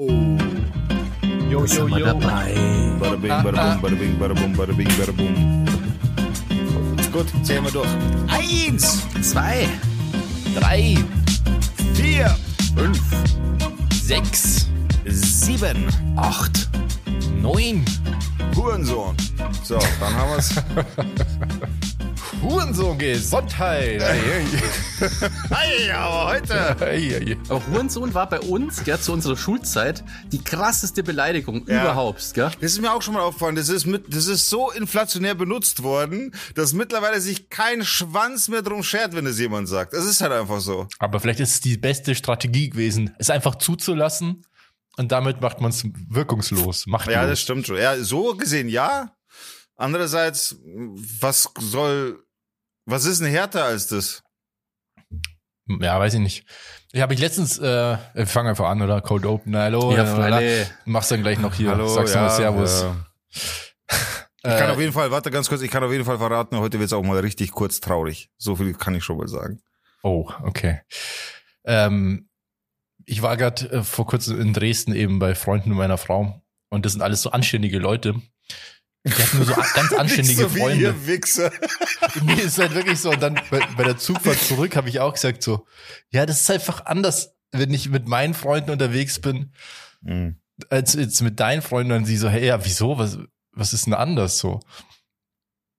Jo, jo, jo. dabei. Bada bing, bada bum, bada bing, bada bum, bada bing, bada bum. Gut, zählen wir durch. Eins, zwei, drei, Vier, fünf, sechs, sieben. acht, neun. Hurensohn. So, dann haben wir's. Hurensohn Gesundheit. Hey, aber heute. Aber Hurensohn war bei uns, gell, zu unserer Schulzeit, die krasseste Beleidigung Ja. überhaupt, gell? Das ist mir auch schon mal aufgefallen. Das ist, mit, das ist so inflationär benutzt worden, dass mittlerweile sich kein Schwanz mehr drum schert, wenn es jemand sagt. Das ist halt einfach so. Aber vielleicht ist es die beste Strategie gewesen, es einfach zuzulassen und damit macht man es wirkungslos. Machtlos. Ja, das stimmt schon. Ja, so gesehen ja. Andererseits, was soll, was ist denn härter als das? Ja, weiß ich nicht. Ich habe ich letztens, äh, wir fangen einfach an, oder? Code Open, hallo. Ja, äh, Freunde. Machst dann gleich noch hier. Hallo, Sagst ja, mal Servus. ja. Ich kann auf jeden Fall, warte ganz kurz, ich kann auf jeden Fall verraten, heute wird's auch mal richtig kurz traurig. So viel kann ich schon mal sagen. Oh, okay. Ähm, ich war gerade äh, vor kurzem in Dresden eben bei Freunden meiner Frau und das sind alles so anständige Leute. Die hatten nur so ganz anständige so wie Freunde. ihr Wichser. Nee, ist halt wirklich so. Und dann bei, bei der Zugfahrt zurück habe ich auch gesagt so, ja, das ist einfach anders, wenn ich mit meinen Freunden unterwegs bin, Mhm. als jetzt mit deinen Freunden. Und sie so, hey, ja, wieso? Was, was ist denn anders so?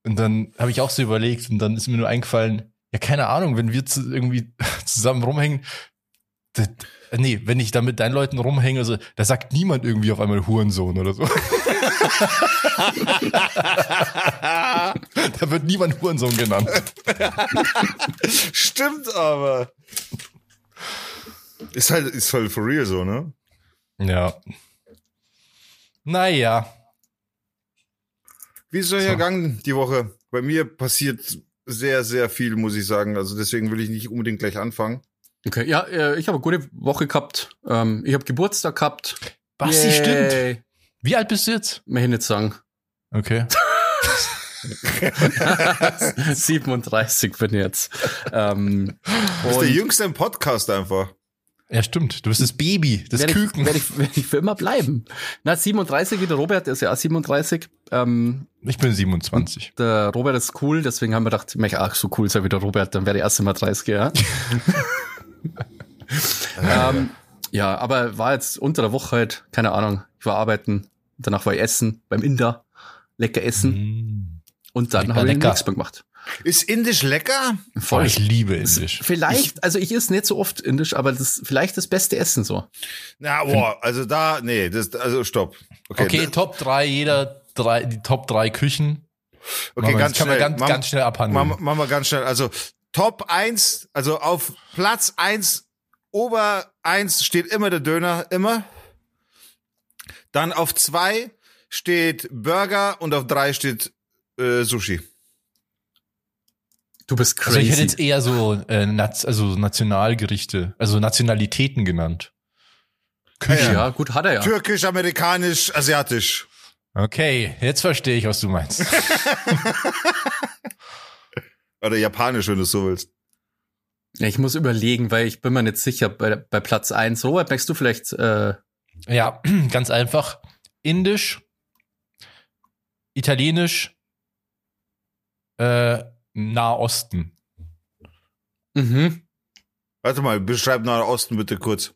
Und dann habe ich auch so überlegt und dann ist mir nur eingefallen, ja, keine Ahnung, wenn wir zu, irgendwie zusammen rumhängen, das, nee, wenn ich da mit deinen Leuten rumhänge, also, da sagt niemand irgendwie auf einmal Hurensohn oder so. da wird niemand Hurensohn genannt. Stimmt aber. Ist halt, ist halt for real so, ne? Ja. Naja. Wie ist es euch ergangen die Woche? Bei mir passiert sehr, sehr viel, muss ich sagen. Also deswegen will ich nicht unbedingt gleich anfangen. Okay, ja, äh, ich habe eine gute Woche gehabt. Ähm, ich habe Geburtstag gehabt. Basti, Yay. stimmt. Wie alt bist du jetzt? Mehr nicht sagen. Okay. 37 bin ich jetzt. Ähm, Du bist der Jüngste im Podcast einfach. Ja, stimmt. Du bist das Baby, das werde Küken. ich, werd ich, werd ich für immer bleiben. Na, 37, der Robert der ist ja auch 37. Ähm, Ich bin 27. der Robert ist cool, deswegen haben wir gedacht, ich möchte auch so cool sein wie der Robert, dann wäre ich erst immer 30, ja. ähm, ja, aber war jetzt unter der Woche halt, keine Ahnung, ich war arbeiten, danach war ich essen, beim Inder, lecker essen Mm. und dann habe ich lecker. nichts mehr gemacht. Ist Indisch lecker? Voll. Ich liebe Indisch. Vielleicht, also ich esse nicht so oft Indisch, aber das ist vielleicht das beste Essen so. Na, boah, also da, nee, das, also stopp. Okay, Okay, Top 3, jeder drei, die Top 3 Küchen. okay ganz das kann man schnell. ganz, Mach- ganz schnell abhandeln. Machen machen wir ganz schnell. Also Top 1, also auf Platz 1, Ober 1 steht immer der Döner, immer. Dann auf 2 steht Burger und auf 3 steht äh, Sushi. Du bist also ich hätte crazy. jetzt eher so äh, also Nationalgerichte, also Nationalitäten genannt. Küche. ja, gut, hat er ja. Türkisch, amerikanisch, asiatisch. Okay, jetzt verstehe ich, was du meinst. Oder japanisch, wenn du es so willst. Ja, Ich muss überlegen, weil ich bin mir nicht sicher bei, bei Platz eins. Robert, merkst du vielleicht, äh, ja, ganz einfach. Indisch, Italienisch, äh, Nahosten. mhm. Warte mal, beschreib Nahen Osten bitte kurz.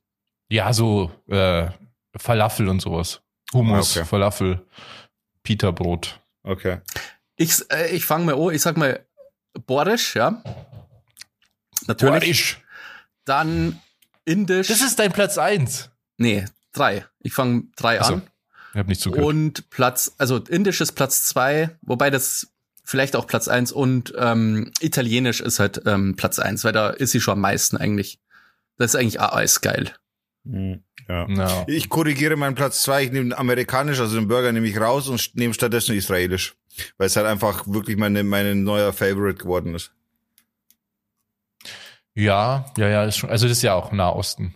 Ja, so äh, Falafel und sowas. Hummus, okay. Falafel, Pita-Brot. Okay. ich, äh, ich fange mal an, ich sag mal Borisch, ja. Natürlich. Borisch. Dann Indisch. Das ist dein Platz eins. nee, drei. Ich fange drei so. an. Ich habe nicht zugehört. Und Platz, also Indisch ist Platz zwei, wobei das vielleicht auch Platz eins und ähm, Italienisch ist halt ähm, Platz eins, weil da ist sie schon am meisten eigentlich. Das ist eigentlich alles geil. Hm, Ja. Ja. Ich korrigiere meinen Platz zwei. Ich nehme amerikanisch, also den Burger nehme ich raus und nehme stattdessen israelisch. Weil es halt einfach wirklich meine, meine neuer Favorite geworden ist. ja, ja, ja, ist schon, also das ist ja auch Nahosten.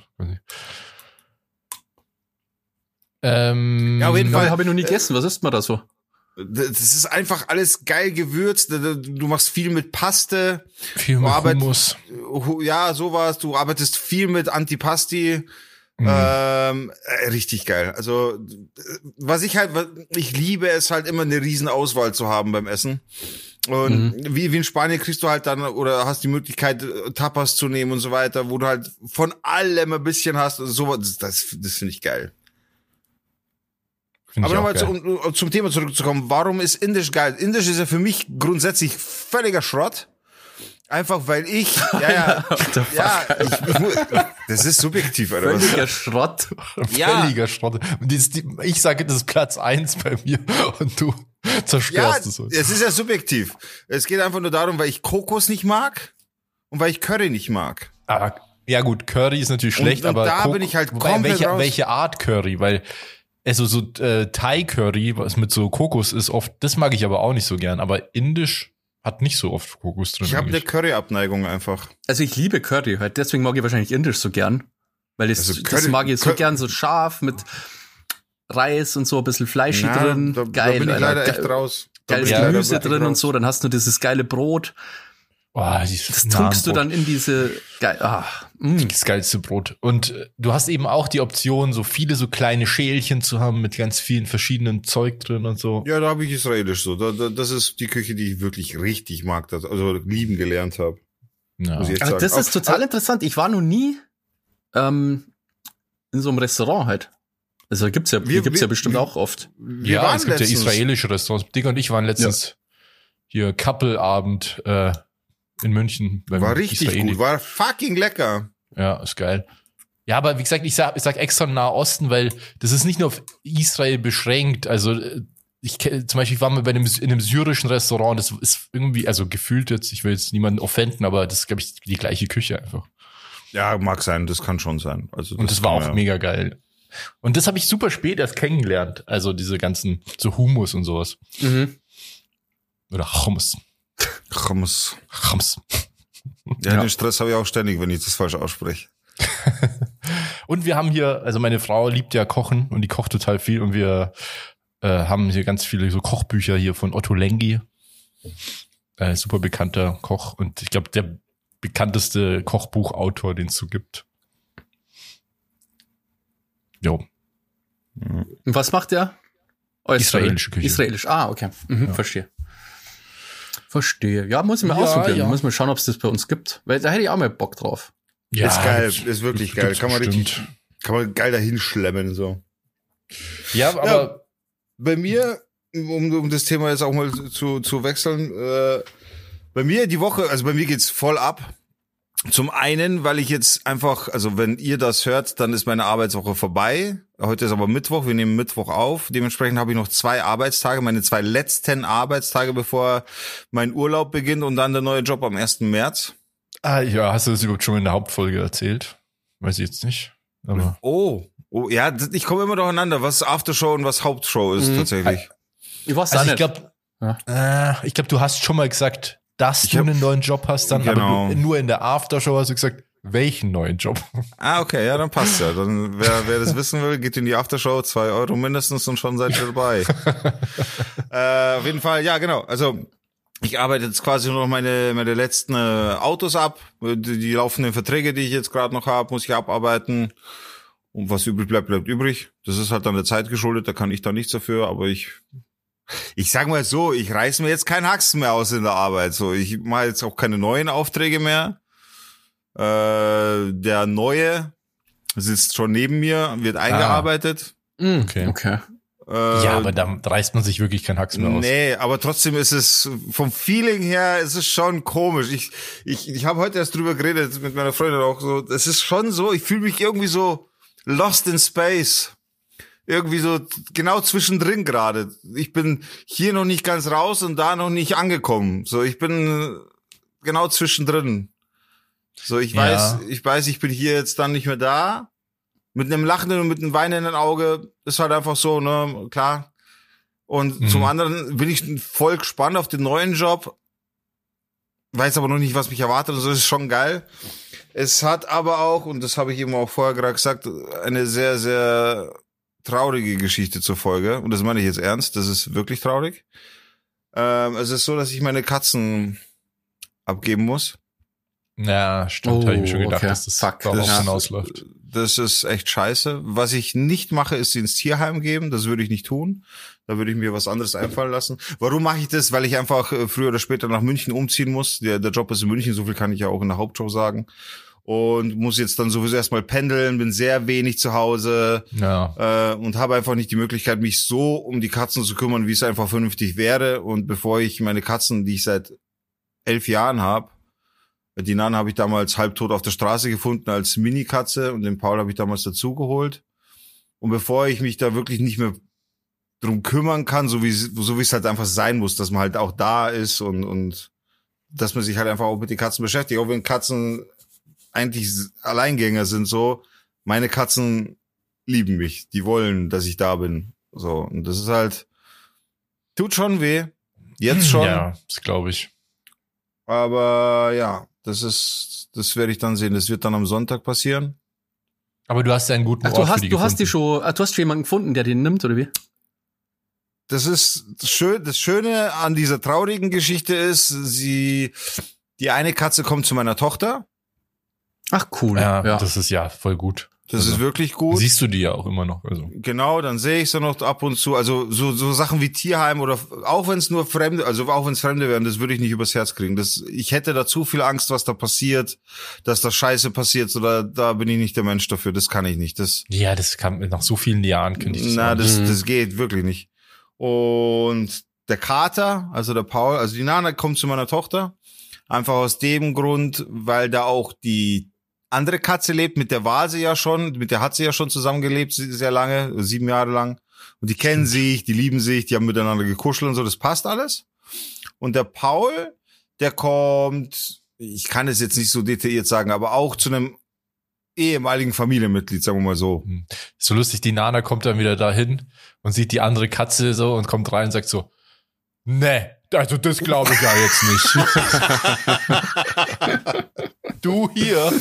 Ähm, Ja, auf jeden Fall. Habe ich noch nie gegessen. Was isst man da so? Das ist einfach alles geil gewürzt. Du machst viel mit Paste. Viel mit Arbeit- Hummus. Ja, sowas. Du arbeitest viel mit Antipasti. Mhm. Ähm, äh, richtig geil. Also, äh, was ich halt, ich liebe es halt immer eine riesen Auswahl zu haben beim Essen. Und wie, wie in Spanien kriegst du halt dann oder hast die Möglichkeit, äh, Tapas zu nehmen und so weiter, wo du halt von allem ein bisschen hast. Und so, das, das, das finde ich geil. Find Aber nochmal zu, um, zum Thema zurückzukommen. Warum ist Indisch geil? Indisch ist ja für mich grundsätzlich völliger Schrott. Einfach weil ich, ja, ja, ja, ich, das ist subjektiv, oder was? Völliger Schrott. Ja. Völliger Schrott. Und ich sage, das ist Platz eins bei mir und du Ja, zerstörst es. so. es ist ja subjektiv. Es geht einfach nur darum, weil ich Kokos nicht mag und weil ich Curry nicht mag. Ah, ja gut, Curry ist natürlich Und- schlecht, und aber da Kok- bin ich halt komplett welche, raus. welche Art Curry, weil also so äh, Thai Curry, was mit so Kokos ist oft, das mag ich aber auch nicht so gern, aber indisch hat nicht so oft Kokos drin. Ich habe eine. Curry-Abneigung einfach. Also ich liebe Curry, halt deswegen mag ich wahrscheinlich Indisch so gern. Weil das, Also das Curry- mag ich so Curry- gern, so scharf mit Reis und so ein bisschen Fleisch drin. da, Geil, da bin ich Alter. leider Ge- echt raus. Da Geiles ich Gemüse drin und raus. so, dann hast du dieses geile Brot. Dieses Das tunkst du dann in diese geil. Ah, mm. das geilste Brot. Und äh, du hast eben auch die Option, so viele so kleine Schälchen zu haben mit ganz vielen verschiedenen Zeug drin und so. Ja, da habe ich Israelisch so. Da, da, das ist die Küche, die ich wirklich richtig mag, das, also lieben gelernt habe. Ja. Aber sagen. das ist total interessant. Ich war noch nie ähm, in so einem Restaurant halt. Also gibt's ja, Wir- hier gibt's ja wir- bestimmt wir- auch oft. Wir ja, waren es gibt letztens- ja israelische Restaurants. Dick und ich waren letztens hier Couple-Abend äh, in München. War richtig Israeli. gut, war fucking lecker. Ja, ist geil. Ja, aber wie gesagt, ich sag, ich sag extra Nahe Osten, weil das ist nicht nur auf Israel beschränkt. Also äh, ich zum Beispiel ich war mal bei einem, in einem syrischen Restaurant, das ist irgendwie, also gefühlt jetzt, ich will jetzt niemanden offenden, aber das ist, glaube ich, die gleiche Küche einfach. Ja, mag sein, das kann schon sein. Also Und das war auch man- mega geil. Und das habe ich super spät erst kennengelernt. Also diese ganzen, so Humus und sowas. Mhm. Oder Hummus. Hummus. Hummus. Ja, Ja. den Stress habe ich auch ständig, wenn ich das falsch ausspreche. Und wir haben hier, also meine Frau liebt ja Kochen und die kocht total viel und wir äh, haben hier ganz viele so Kochbücher hier von Otto Lengi. Äh, super bekannter Koch und ich glaube der bekannteste Kochbuchautor, den es so gibt. Jo, Und was macht der? Oh, Israelische Küche. Israelisch, ah, okay. Mhm, Ja. Verstehe. Verstehe. Ja, muss ich mal Ja, ausprobieren. ja. Muss mal schauen, ob es das bei uns gibt. Weil da hätte ich auch mal Bock drauf. ja ist geil, ist wirklich geil. Kann man bestimmt. richtig, kann man geil dahin schlemmen, so. Ja, aber Bei mir, um, um das Thema jetzt auch mal zu, zu wechseln, äh, bei mir die Woche, also bei mir geht's voll ab. Zum einen, weil ich jetzt einfach, also wenn ihr das hört, dann ist meine Arbeitswoche vorbei. Heute ist aber Mittwoch, wir nehmen Mittwoch auf. Dementsprechend habe ich noch zwei Arbeitstage, meine zwei letzten Arbeitstage, bevor mein Urlaub beginnt und dann der neue Job am 1. März. ah, ja, hast du das überhaupt schon in der Hauptfolge erzählt? Weiß ich jetzt nicht. Aber Oh, oh ja, ich komme immer durcheinander, was Aftershow und was Hauptshow ist Mhm. tatsächlich. Ich weiß also ich nicht. glaube, Ja. äh, ich glaube, du hast schon mal gesagt, dass Ich du einen neuen Job hast, dann Genau. aber du, nur in der Aftershow hast du gesagt, welchen neuen Job? Ah, okay, ja, dann passt ja. Dann, wer, wer das wissen will, geht in die Aftershow, zwei Euro mindestens und schon seid ihr dabei. äh, auf jeden Fall, ja, genau. Also, ich arbeite jetzt quasi nur noch meine, meine letzten äh, Autos ab. Die, die laufenden Verträge, die ich jetzt gerade noch habe, muss ich abarbeiten. Und was übrig bleibt, bleibt übrig. Das ist halt dann der Zeit geschuldet, da kann ich da nichts dafür, aber ich, ich sag mal so, ich reiß mir jetzt keinen Haxen mehr aus in der Arbeit. So, ich mache jetzt auch keine neuen Aufträge mehr. Äh, der neue sitzt schon neben mir, wird eingearbeitet. Mhm, Okay. okay. Äh, ja, aber da reißt man sich wirklich kein Hax mehr aus. Nee, aber trotzdem ist es vom Feeling her, ist es schon komisch. Ich ich ich habe heute erst drüber geredet mit meiner Freundin auch so. Es ist schon so, ich fühle mich irgendwie so lost in space. Irgendwie so genau zwischendrin gerade. Ich bin hier noch nicht ganz raus und da noch nicht angekommen. So, ich bin genau zwischendrin. So, ich Ja. weiß, ich weiß, ich bin hier jetzt dann nicht mehr da. Mit einem lachenden und mit einem weinenden Auge ist halt einfach so, ne, klar. Und Mhm. zum anderen bin ich voll gespannt auf den neuen Job. Weiß aber noch nicht, was mich erwartet. Also das ist schon geil. Es hat aber auch, und das habe ich eben auch vorher gerade gesagt, eine sehr, sehr traurige Geschichte zur Folge. Und das meine ich jetzt ernst. Das ist wirklich traurig. Ähm, es ist so, dass ich meine Katzen abgeben muss. Ja, stimmt, Oh, habe ich mir schon gedacht, okay. dass das Fuck, darauf das- hinausläuft. Das ist echt scheiße. Was ich nicht mache, ist sie ins Tierheim geben. Das würde ich nicht tun. Da würde ich mir was anderes einfallen lassen. Warum mache ich das? Weil ich einfach äh, früher oder später nach München umziehen muss. Der, der Job ist in München, so viel kann ich ja auch in der Hauptshow sagen. Und muss jetzt dann sowieso erstmal pendeln, bin sehr wenig zu Hause Ja. äh, und habe einfach nicht die Möglichkeit, mich so um die Katzen zu kümmern, wie es einfach vernünftig wäre. Und bevor ich meine Katzen, die ich seit elf Jahren habe, die Nana habe ich damals halbtot auf der Straße gefunden als Mini-Katze und den Paul habe ich damals dazugeholt. Und bevor ich mich da wirklich nicht mehr drum kümmern kann, so wie so wie es halt einfach sein muss, dass man halt auch da ist und und dass man sich halt einfach auch mit den Katzen beschäftigt, auch wenn Katzen eigentlich Alleingänger sind so, meine Katzen lieben mich, die wollen, dass ich da bin, so und das ist halt tut schon weh, jetzt schon, Ja, das glaube ich. aber ja, das ist das werde ich dann sehen, das wird dann am Sonntag passieren. Aber du hast ja einen guten Ach, Ort du für hast, die du hast die schon, ah, du hast schon jemanden gefunden, der den nimmt, oder wie? das ist das schön, das Schöne an dieser traurigen Geschichte ist, sie, die eine Katze kommt zu meiner Tochter. Ach, cool. Ja, ja. das ist ja voll gut. Das Also, ist wirklich gut. Siehst du die ja auch immer noch. Also. Genau, dann sehe ich sie noch ab und zu. Also so, so Sachen wie Tierheim oder auch wenn es nur Fremde, also auch wenn es Fremde wären, das würde ich nicht übers Herz kriegen. Das, ich hätte da zu viel Angst, was da passiert, dass da Scheiße passiert. Oder da bin ich nicht der Mensch dafür. Das kann ich nicht. Das, Ja, das kam nach so vielen Jahren, könnte ich das na, das, Mhm. das geht wirklich nicht. Und der Kater, also der Paul, also die Nana kommt zu meiner Tochter. Einfach aus dem Grund, weil da auch die andere Katze lebt, mit der war sie ja schon, mit der hat sie ja schon zusammengelebt, sehr lange, sieben Jahre lang. Und die kennen sich, die lieben sich, die haben miteinander gekuschelt und so, das passt alles. Und der Paul, der kommt, ich kann es jetzt nicht so detailliert sagen, aber auch zu einem ehemaligen Familienmitglied, sagen wir mal so. So lustig, die Nana kommt dann wieder dahin und sieht die andere Katze so und kommt rein und sagt so, ne, also das glaube ich ja jetzt nicht. du hier.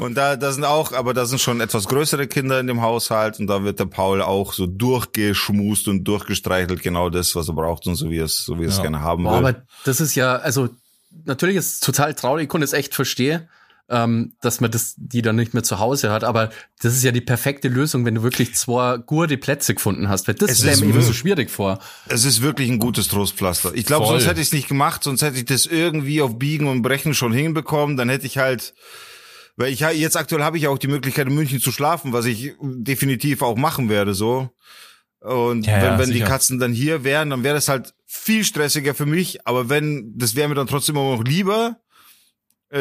Und da, da sind auch, aber da sind schon etwas größere Kinder in dem Haushalt und da wird der Paul auch so durchgeschmust und durchgestreichelt, genau das, was er braucht und so wie er es, so wie es Ja. gerne haben Boah, will. aber das ist ja, also natürlich ist es total traurig, ich konnte es echt verstehen, ähm, dass man das, die dann nicht mehr zu Hause hat, aber das ist ja die perfekte Lösung, wenn du wirklich zwei gute Plätze gefunden hast, weil das Es ist mir immer so schwierig vor. Es ist wirklich ein gutes Trostpflaster. Ich glaube, sonst hätte ich es nicht gemacht, sonst hätte ich das irgendwie auf Biegen und Brechen schon hinbekommen. Dann hätte ich halt, weil ich jetzt aktuell habe ich auch die Möglichkeit in München zu schlafen, was ich definitiv auch machen werde, so. Und Ja, wenn, ja, wenn die. Katzen dann hier wären, dann wäre das halt viel stressiger für mich. Aber wenn, das wäre mir dann trotzdem immer noch lieber,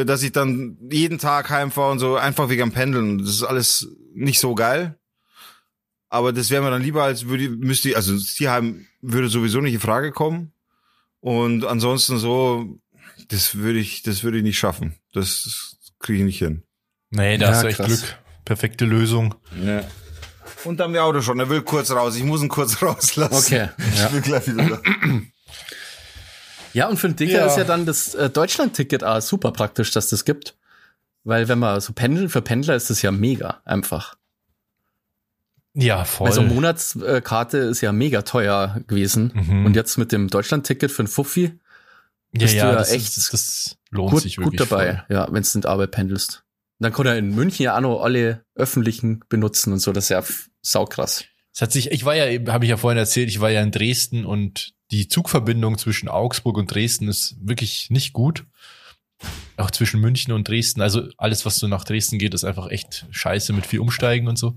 dass ich dann jeden Tag heimfahre und so einfach wegen am Pendeln. Das ist alles nicht so geil. Aber das wäre mir dann lieber, als würde müsste ich, also das Tierheim würde sowieso nicht in Frage kommen. Und ansonsten so, das würde ich, das würde ich nicht schaffen. Das kriege ich nicht hin. Nee, da Ja, hast du echt krass. Glück. Perfekte Lösung. Ja. Und dann Auto schon, er will kurz raus. Ich muss ihn kurz rauslassen. Okay, Ich ja. bin gleich wieder da. Ja, und für einen Dicker Ja. ist ja dann das äh, Deutschland-Ticket auch super praktisch, dass das gibt. Weil wenn man so pendelt, für Pendler ist das ja mega einfach. Ja, voll. Weil so eine Monatskarte ist ja mega teuer gewesen. Mhm. Und jetzt mit dem Deutschland-Ticket für einen Fuffi ja, bist ja, du ja das, echt ist, das lohnt gut, sich gut wirklich. dabei, ja, wenn du in die Arbeit pendelst. Und dann kann er in München ja auch noch alle öffentlichen benutzen und so, das ist ja saukrass. Es hat sich, ich war ja eben, habe ich ja vorhin erzählt, ich war ja in Dresden und die Zugverbindung zwischen Augsburg und Dresden ist wirklich nicht gut. Auch zwischen München und Dresden. Also alles, was so nach Dresden geht, ist einfach echt scheiße mit viel Umsteigen und so.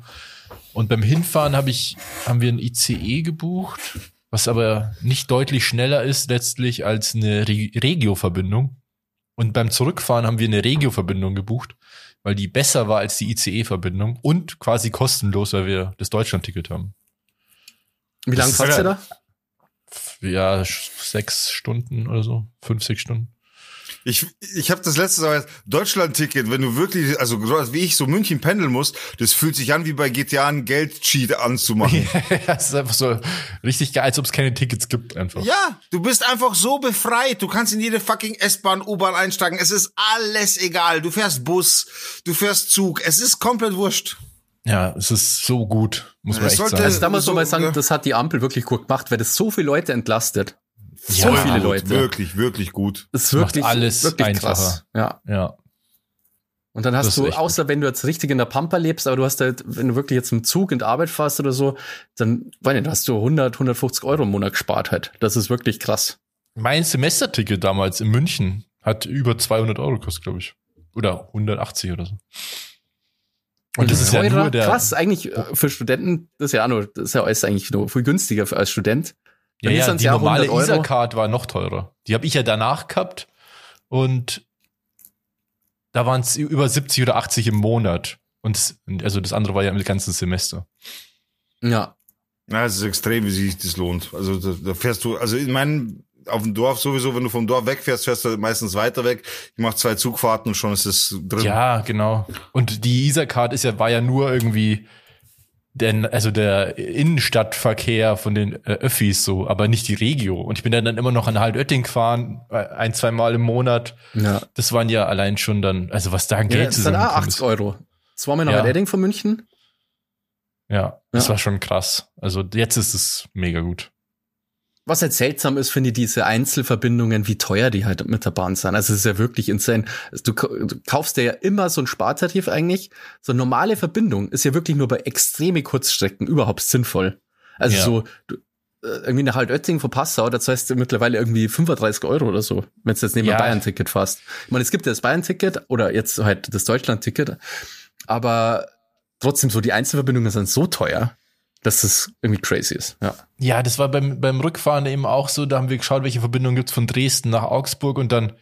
Und beim Hinfahren habe ich, haben wir ein ICE gebucht, was aber nicht deutlich schneller ist letztlich als eine Re Regio-Verbindung. Und beim Zurückfahren haben wir eine Regio-Verbindung gebucht, weil die besser war als die ICE-Verbindung und quasi kostenlos, weil wir das Deutschland-Ticket haben. Wie lange fahrt ihr da? Ja, sechs Stunden oder so, fünf, sechs Stunden. Ich, ich habe das letzte Mal Deutschland-Ticket, wenn du wirklich, also so wie ich so München pendeln muss, das fühlt sich an wie bei GTA einen Geldcheat anzumachen. das ist einfach so richtig geil, als ob es keine Tickets gibt einfach. Ja, du bist einfach so befreit. Du kannst in jede fucking S-Bahn, U-Bahn einsteigen. Es ist alles egal. Du fährst Bus, du fährst Zug. Es ist komplett wurscht. Ja, es ist so gut, muss man Es echt sagen. Also da muss so, man mal sagen, ja. das hat die Ampel wirklich gut gemacht, weil das so viele Leute entlastet. So Ja, viele gut, Leute. Wirklich, wirklich gut. Das ist Das macht wirklich, alles wirklich einfacher. krass. Ja. Ja. Und dann Das hast du, außer wenn du jetzt richtig in der Pampa lebst, aber du hast halt, wenn du wirklich jetzt im Zug in der Arbeit fährst oder so, dann, weiß nicht, hast du 100, 150 Euro im Monat gespart halt. Das ist wirklich krass. Mein Semesterticket damals in München hat über 200 Euro gekostet, glaube ich. Oder 180 oder so. Und das ist ja Teurer, nur der. krass, eigentlich äh, für Studenten, das ist ja auch nur, das ist ja alles eigentlich nur viel günstiger als Student. Ja, Dann ja, sind's die normale 100 Euro. ISA-Card war noch teurer. Die habe ich ja danach gehabt und da waren es über 70 oder 80 im Monat. Und also das andere war ja im ganzen Semester. Ja. Ja, es ist extrem, wie sich das lohnt. Also da, da fährst du, also in meinem, auf dem Dorf sowieso, wenn du vom Dorf wegfährst, fährst du meistens weiter weg. Ich mache zwei Zugfahrten und schon ist es drin. Ja, genau. Und die ISA-Card ist ja, war ja nur irgendwie denn also der Innenstadtverkehr von den äh, Öffis so, aber nicht die Regio. Und ich bin dann, dann immer noch an Haltötting gefahren, äh, ein, zwei Mal im Monat. Ja. Das waren ja allein schon dann, also was da an ja Geld das ist dann auch zusammengekommen 80 ist. Euro. Zweimal nach Ja. Redding von München. Ja, das Ja. war schon krass. Also jetzt ist es mega gut. Was halt seltsam ist, finde ich, diese Einzelverbindungen, wie teuer die halt mit der Bahn sind. Also es ist ja wirklich insane. Also Du, du kaufst dir ja immer so ein Spartarif eigentlich. So eine normale Verbindung ist ja wirklich nur bei extreme Kurzstrecken überhaupt sinnvoll. Also Ja. so du, äh, irgendwie nach Haltötting von Passau, da zahlst du mittlerweile irgendwie 35 Euro oder so, wenn du jetzt neben Ja. Bayern-Ticket fährst. Ich meine, es gibt ja das Bayern-Ticket oder jetzt halt das Deutschland-Ticket, aber trotzdem so die Einzelverbindungen sind so teuer, dass es irgendwie crazy ist. Ja. Ja, das war beim, beim Rückfahren eben auch so. Da haben wir geschaut, welche Verbindungen gibt's von Dresden nach Augsburg und dann,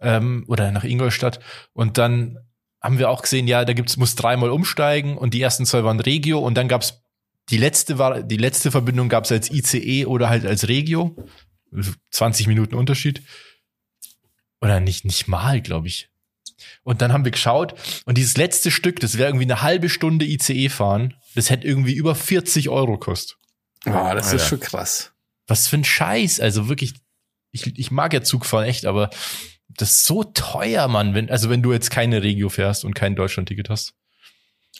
ähm, oder nach Ingolstadt. Und dann haben wir auch gesehen, ja, da gibt's, muss dreimal umsteigen und die ersten zwei waren Regio und dann gab's die letzte war, die letzte Verbindung gab's als ICE oder halt als Regio. 20 Minuten Unterschied. Oder nicht, nicht mal, glaube ich. Und dann haben wir geschaut und dieses letzte Stück, das wäre irgendwie eine halbe Stunde ICE fahren, das hätte irgendwie über 40 Euro kostet. Oh, das Alter. ist schon krass. Was für ein Scheiß. Also wirklich, ich, ich mag ja Zugfahren echt, aber das ist so teuer, Mann. Wenn, also wenn du jetzt keine Regio fährst und kein Deutschland-Ticket hast.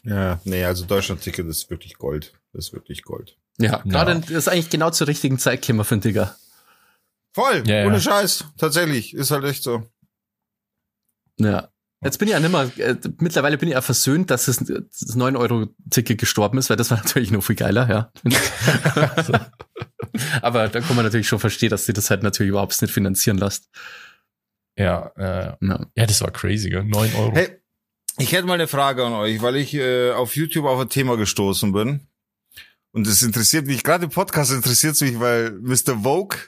Ja, nee, also Deutschland-Ticket ist wirklich Gold. Das ist wirklich Gold. Ja, Ja. gerade das ist eigentlich genau zur richtigen Zeit gekommen, finde ich. ja. Voll, Ja, ohne ja. Scheiß. Tatsächlich, ist halt echt so. Ja. Jetzt bin ich ja nimmer, äh, mittlerweile bin ich ja versöhnt, dass das, das 9-Euro-Ticket gestorben ist, weil das war natürlich noch viel geiler, ja. Aber da kann man natürlich schon verstehen, dass sie das halt natürlich überhaupt nicht finanzieren lässt. Ja, äh, Ja. ja, das war crazy, gell? 9 Euro. Hey, ich hätte mal eine Frage an euch, weil ich äh, auf YouTube auf ein Thema gestoßen bin. Und es interessiert mich, gerade im Podcast interessiert es mich, weil Mr. Vogue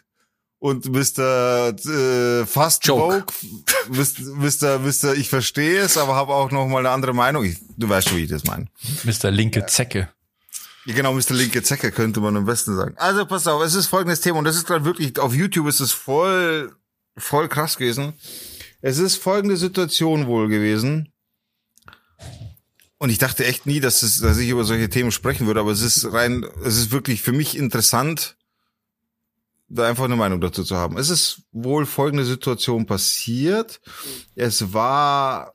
und Mr. Äh, Fast Joke. Mr. Mr. Ich verstehe es, aber habe auch noch mal eine andere Meinung. Ich, du weißt schon, wie ich das meine. Mr. Linke Zecke. Ja, genau, Mr. Linke Zecke könnte man am besten sagen. Also pass auf, es ist folgendes Thema und das ist gerade wirklich, auf YouTube ist es voll, voll krass gewesen. Es ist folgende Situation wohl gewesen. Und ich dachte echt nie, dass, es, dass ich über solche Themen sprechen würde, aber es ist rein, es ist wirklich für mich interessant, da einfach eine Meinung dazu zu haben. Es ist wohl folgende Situation passiert. Es war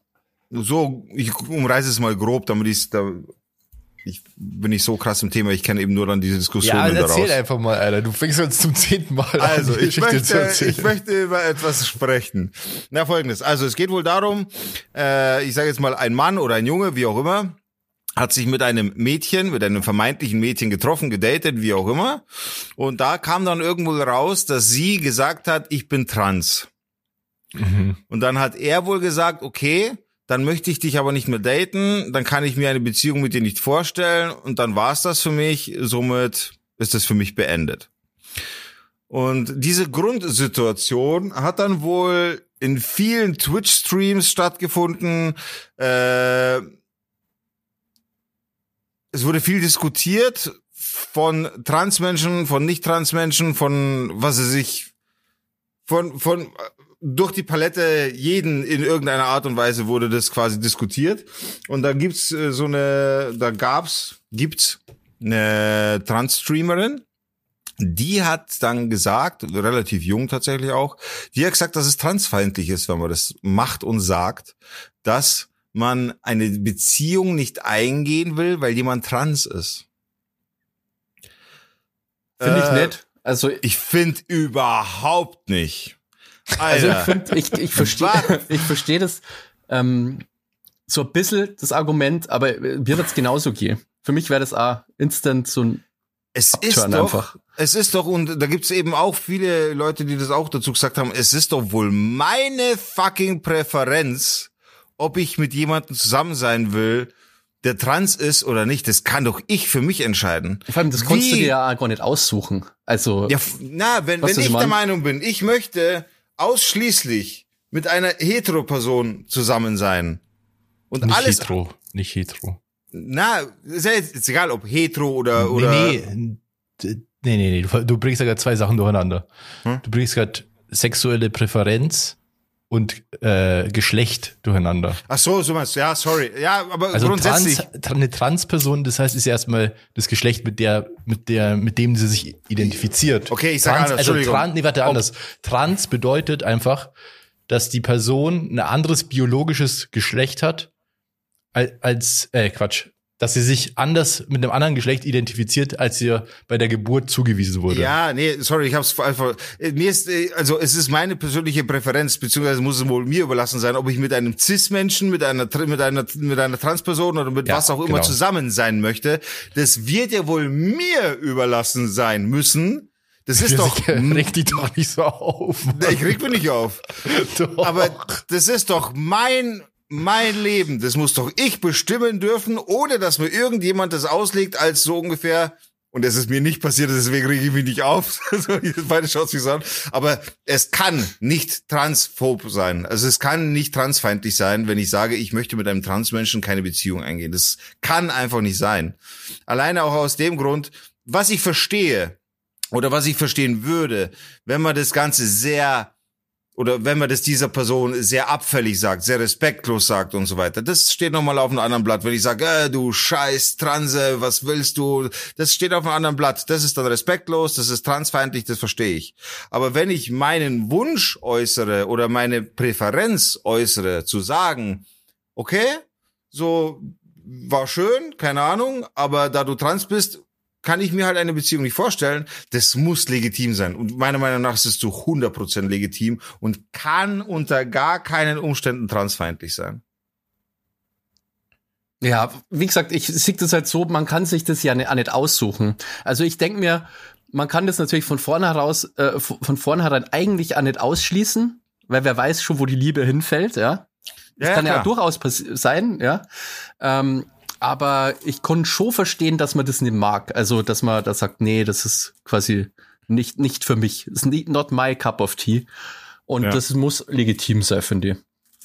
so, ich umreiße es mal grob, damit ich da, ich bin nicht so krass im Thema, ich kenne eben nur dann diese Diskussionen daraus. einfach mal, Alter. Du fängst uns zum zehnten Mal Also, an, die ich möchte, ich möchte über etwas sprechen. Na, folgendes. Also, es geht wohl darum, äh, ich sage jetzt mal, ein Mann oder ein Junge, wie auch immer, hat sich mit einem Mädchen, mit einem vermeintlichen Mädchen getroffen, gedatet, wie auch immer. Und da kam dann irgendwo raus, dass sie gesagt hat, ich bin trans. Mhm. Und dann hat er wohl gesagt, okay, dann möchte ich dich aber nicht mehr daten, dann kann ich mir eine Beziehung mit dir nicht vorstellen und dann war's das für mich, somit ist es für mich beendet. Und diese Grundsituation hat dann wohl in vielen Twitch-Streams stattgefunden. Äh, es wurde viel diskutiert von Transmenschen, von Nicht-Transmenschen, von was sie sich von von durch die Palette jeden in irgendeiner Art und Weise wurde das quasi diskutiert. Und da gibt's äh, so eine da gab's gibt's eine Trans-Streamerin die hat dann gesagt, relativ jung tatsächlich auch, die hat gesagt, dass es transfeindlich ist, wenn man das macht und sagt, dass man eine Beziehung nicht eingehen will, weil jemand trans ist. Finde ich Äh, nett. Also, Ich finde also überhaupt nicht. ich Alter. finde, ich, ich verstehe, Was? ich verstehe das. Ähm, so ein bisschen das Argument, aber mir wird es genauso gehen. Für mich wäre das auch instant so ein es ist doch, einfach. es ist doch, und da gibt's eben auch viele Leute, die das auch dazu gesagt haben, es ist doch wohl meine fucking Präferenz, ob ich mit jemandem zusammen sein will, der trans ist oder nicht. Das kann doch ich für mich entscheiden. Vor allem, das konntest du Wie- dir ja auch gar nicht aussuchen. Also, Ja, na, wenn, wenn ich der? Meinung bin, ich möchte ausschließlich mit einer Hetero-Person zusammen sein. Und Nicht alles, hetero, nicht hetero. na, ist ja jetzt ist egal, ob hetero oder, oder. nee, nee, nee, nee, nee. Du, du bringst ja gerade zwei Sachen durcheinander. Hm? Du bringst gerade sexuelle Präferenz und äh, Geschlecht durcheinander. Ach so, so du, ja, sorry. Ja, aber Also grundsätzlich. trans, tra- eine Transperson, das heißt, ist ja erstmal das Geschlecht, mit der, mit der, mit dem sie sich identifiziert. Okay, ich sag trans, anders, also trans, nee, warte, anders. Trans bedeutet einfach, dass die Person ein anderes biologisches Geschlecht hat als, als äh, Quatsch, dass sie sich anders mit einem anderen Geschlecht identifiziert, als ihr bei der Geburt zugewiesen wurde. Ja, nee, sorry, ich hab's einfach. Mir ist, also es ist meine persönliche Präferenz, beziehungsweise muss es wohl mir überlassen sein, ob ich mit einem Cis-Menschen, mit einer, mit einer, mit einer Transperson oder mit Ja, was auch immer genau. zusammen sein möchte. Das wird ja wohl mir überlassen sein müssen. Das ist doch. Reg dich doch nicht so auf. Ich reg mich nicht auf. Doch. Aber das ist doch mein, mein Leben. Das muss doch ich bestimmen dürfen, ohne dass mir irgendjemand das auslegt als so ungefähr. Und es ist mir nicht passiert, deswegen rege ich mich nicht auf. Beide schaut sich an. Aber es kann nicht transphob sein. Also es kann nicht transfeindlich sein, wenn ich sage, ich möchte mit einem Transmenschen keine Beziehung eingehen. Das kann einfach nicht sein. Alleine auch aus dem Grund, was ich verstehe oder was ich verstehen würde, wenn man das Ganze sehr oder wenn man das dieser Person sehr abfällig sagt, sehr respektlos sagt und so weiter. Das steht nochmal auf einem anderen Blatt. Wenn ich sage, äh, du scheiß Transe, was willst du? Das steht auf einem anderen Blatt. Das ist dann respektlos, das ist transfeindlich, das verstehe ich. Aber wenn ich meinen Wunsch äußere oder meine Präferenz äußere, zu sagen, okay, so war schön, keine Ahnung, aber da du trans bist, kann ich mir halt eine Beziehung nicht vorstellen. Das muss legitim sein. Und meiner Meinung nach ist es zu 100% legitim und kann unter gar keinen Umständen transfeindlich sein. Ja, wie gesagt, ich sehe das halt so, man kann sich das ja nicht, aussuchen. Also ich denke mir, man kann das natürlich von vornherein, äh, von vornherein eigentlich auch nicht ausschließen, weil wer weiß schon, wo die Liebe hinfällt, ja. Das Ja, kann ja klar. durchaus sein, ja. Ähm, aber ich konnte schon verstehen, dass man das nicht mag. Also, dass man da sagt, nee, das ist quasi nicht, nicht für mich. Das ist nicht, not my cup of tea. Und Ja. das muss legitim sein, finde ich.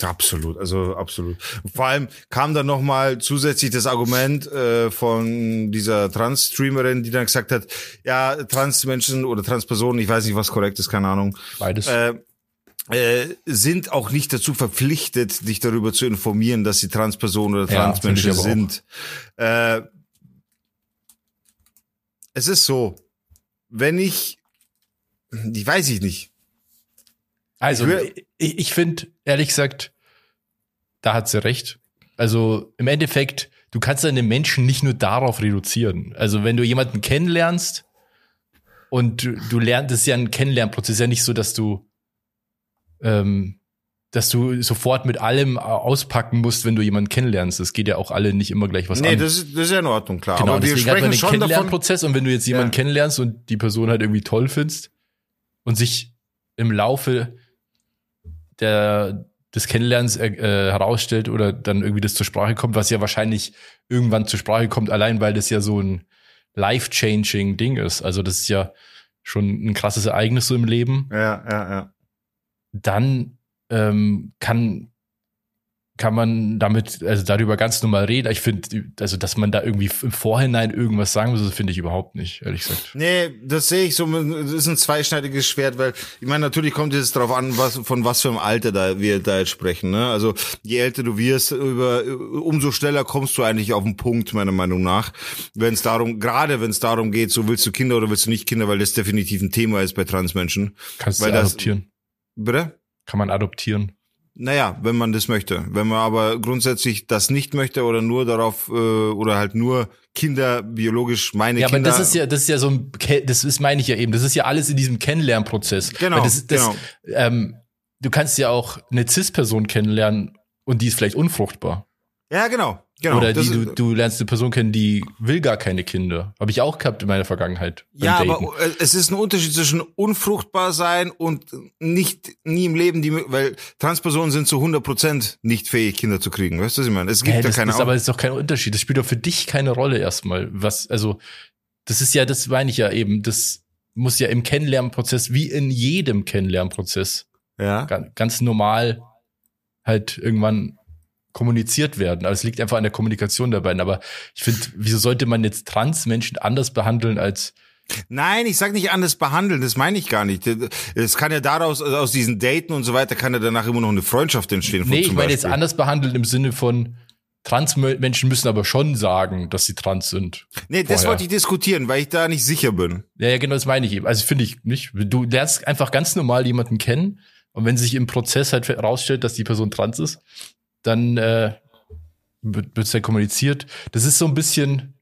Absolut, also absolut. Vor allem kam dann noch mal zusätzlich das Argument äh, von dieser Trans-Streamerin, die dann gesagt hat, ja, Trans-Menschen oder Trans-Personen, ich weiß nicht, was korrekt ist, keine Ahnung, Beides. äh, äh, sind auch nicht dazu verpflichtet, dich darüber zu informieren, dass sie Transpersonen oder Ja, Transmenschen aber sind. Äh, es ist so, wenn ich, die weiß ich nicht. Also, Ich ich, ich finde, ehrlich gesagt, da hat sie recht. Also, im Endeffekt, du kannst deine Menschen nicht nur darauf reduzieren. Also, wenn du jemanden kennenlernst und du, du lernst, das ist ja ein Kennenlernprozess, ja nicht so, dass du, ähm, dass du sofort mit allem auspacken musst, wenn du jemanden kennenlernst. Das geht ja auch alle nicht immer gleich was nee, an. das ist, das ist ja in Ordnung, klar. Genau, Aber wir deswegen hat man sprechen den schon davon. Kennenlernprozess und wenn du jetzt jemanden Ja. kennenlernst und die Person halt irgendwie toll findest und sich im Laufe der, des Kennenlernens äh, äh, herausstellt oder dann irgendwie das zur Sprache kommt, was ja wahrscheinlich irgendwann zur Sprache kommt, allein weil das ja so ein life-changing Ding ist. Also das ist ja schon ein krasses Ereignis so im Leben Ja, ja, ja. Dann ähm, kann kann man damit also darüber ganz normal reden. Ich finde, also dass man da irgendwie im Vorhinein irgendwas sagen muss, das finde ich überhaupt nicht, ehrlich gesagt. Nee, das sehe ich so, das ist ein zweischneidiges Schwert, weil ich meine, natürlich kommt es darauf an, was, von was für einem Alter da wir da jetzt sprechen. Ne? Also je älter du wirst, über, umso schneller kommst du eigentlich auf den Punkt, meiner Meinung nach. Wenn es darum, gerade wenn es darum geht, so willst du Kinder oder willst du nicht Kinder, weil das definitiv ein Thema ist bei Transmenschen. Kannst Weil du das- adoptieren? Bitte? Kann man adoptieren? Naja, wenn man das möchte. Wenn man aber grundsätzlich das nicht möchte oder nur darauf äh, oder halt nur Kinder biologisch meine Ja, aber Kinder. das ist ja, das ist ja so ein, das ist meine ich ja eben. Das ist ja alles in diesem Kennenlernprozess. Genau, das, das, genau. Ähm, du kannst ja auch eine Cis-Person kennenlernen und die ist vielleicht unfruchtbar. Ja, genau. Genau. Oder die, du, du lernst eine Person kennen, die will gar keine Kinder. Habe ich auch gehabt in meiner Vergangenheit. Ja, Daten. aber äh, es ist ein Unterschied zwischen unfruchtbar sein und nicht nie im Leben die, weil Transpersonen sind zu 100% nicht fähig, Kinder zu kriegen. Weißt du, was ich meine? Es gibt ja das, keine das, aber ist doch kein Unterschied. Das spielt doch für dich keine Rolle erstmal. Was, also, das ist ja, das meine ich ja eben. Das muss ja im Kennenlernprozess, wie in jedem Kennenlernprozess, Ja. ganz normal halt irgendwann kommuniziert werden. Also es liegt einfach an der Kommunikation der beiden. Aber ich finde, wieso sollte man jetzt Transmenschen anders behandeln als Nein, ich sag nicht anders behandeln, das meine ich gar nicht. Es kann ja daraus, also aus diesen Daten und so weiter, kann ja danach immer noch eine Freundschaft entstehen. Nee, ich meine jetzt anders behandeln im Sinne von Transmenschen müssen aber schon sagen, dass sie trans sind. Nee, das vorher. wollte ich diskutieren, weil ich da nicht sicher bin. Ja, ja, genau, das meine ich eben. Also finde ich nicht. Du lernst einfach ganz normal jemanden kennen und wenn sich im Prozess halt herausstellt, dass die Person trans ist, dann äh, wird es ja kommuniziert. Das ist so ein bisschen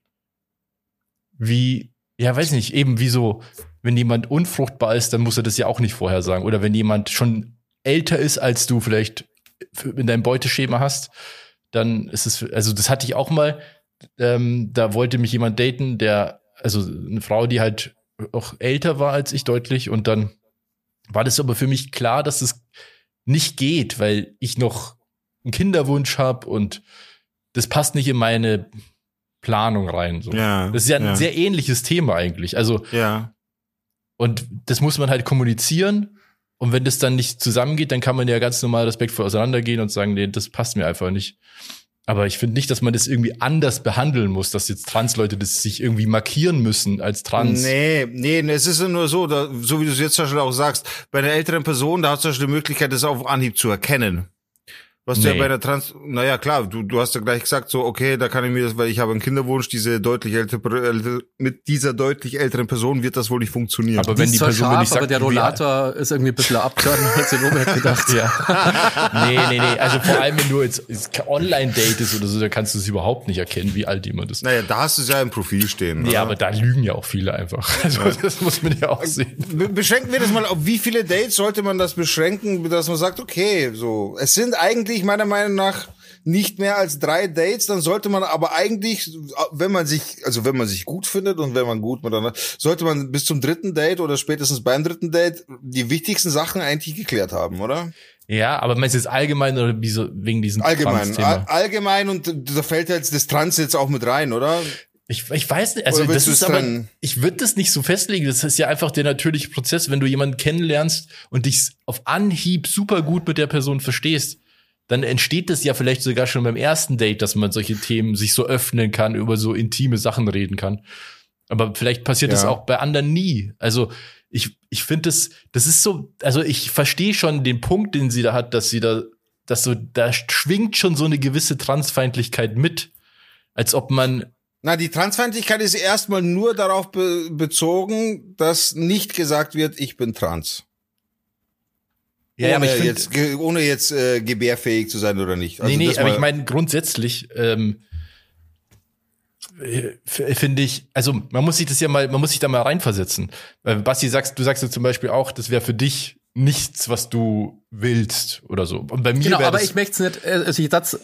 wie, ja, weiß nicht, eben wie so, wenn jemand unfruchtbar ist, dann muss er das ja auch nicht vorher sagen. Oder wenn jemand schon älter ist, als du vielleicht in deinem Beuteschema hast, dann ist es, also das hatte ich auch mal, ähm, da wollte mich jemand daten, der, also eine Frau, die halt auch älter war als ich deutlich und dann war das aber für mich klar, dass es nicht geht, weil ich noch einen Kinderwunsch habe und das passt nicht in meine Planung rein. So. Ja. Das ist ja ein ja. sehr ähnliches Thema eigentlich. Also, Ja. und das muss man halt kommunizieren. Und wenn das dann nicht zusammengeht, dann kann man ja ganz normal respektvoll auseinandergehen und sagen, nee, das passt mir einfach nicht. Aber ich finde nicht, dass man das irgendwie anders behandeln muss, dass jetzt Transleute das sich irgendwie markieren müssen als trans. Nee, nee, es ist ja nur so, da, so wie du es jetzt zum Beispiel auch sagst, bei einer älteren Person, da hast du zum Beispiel die Möglichkeit, das auf Anhieb zu erkennen. Was du Nee. ja bei der Trans, naja klar, du, du hast ja gleich gesagt, so, okay, da kann ich mir das, weil ich habe einen Kinderwunsch, diese deutlich ältere, mit dieser deutlich älteren Person wird das wohl nicht funktionieren. Aber Die wenn die Person mir scharf, nicht sagt, aber der Rollator ist irgendwie ein bisschen abgetan, als ich Robert gedacht. Ja. nee, nee, nee. Also vor allem, wenn du jetzt Online-Date ist oder so, da kannst du es überhaupt nicht erkennen, wie alt jemand ist. naja, da hast du es ja im Profil stehen. Ja, oder? aber da lügen ja auch viele einfach. Also das muss man ja auch sehen. Be- Beschränken wir das mal auf wie viele Dates sollte man das beschränken, dass man sagt, okay, so, es sind eigentlich meiner Meinung nach nicht mehr als drei Dates, dann sollte man aber eigentlich, wenn man sich, also wenn man sich gut findet und wenn man gut miteinander, sollte man bis zum dritten Date oder spätestens beim dritten Date die wichtigsten Sachen eigentlich geklärt haben, oder? Ja, aber meinst du jetzt allgemein oder wegen diesem Allgemein, Trans-Thema? all, allgemein und da fällt jetzt das Trans jetzt auch mit rein, oder? Ich, ich weiß nicht, also das ist aber, trennen? ich würde das nicht so festlegen. Das ist ja einfach der natürliche Prozess, wenn du jemanden kennenlernst und dich auf Anhieb super gut mit der Person verstehst, dann entsteht das ja vielleicht sogar schon beim ersten Date, dass man solche Themen sich so öffnen kann, über so intime Sachen reden kann. Aber vielleicht passiert das Ja. auch bei anderen nie. Also ich, ich finde das, das ist so, also ich verstehe schon den Punkt, den sie da hat, dass sie da, dass so, da schwingt schon so eine gewisse Transfeindlichkeit mit. Als ob man Na, die Transfeindlichkeit ist erstmal nur darauf be bezogen, dass nicht gesagt wird, ich bin trans. Ja, aber ohne ich find- jetzt, ohne jetzt äh, gebärfähig zu sein oder nicht. Also nee, nee, das aber ich meine grundsätzlich ähm, äh, finde ich, also man muss sich das ja mal, man muss sich da mal reinversetzen. Äh, Basti, sagst, du sagst ja zum Beispiel auch, das wäre für dich nichts, was du willst oder so. Und bei mir Genau, aber ich möchte es nicht, äh, also ich das,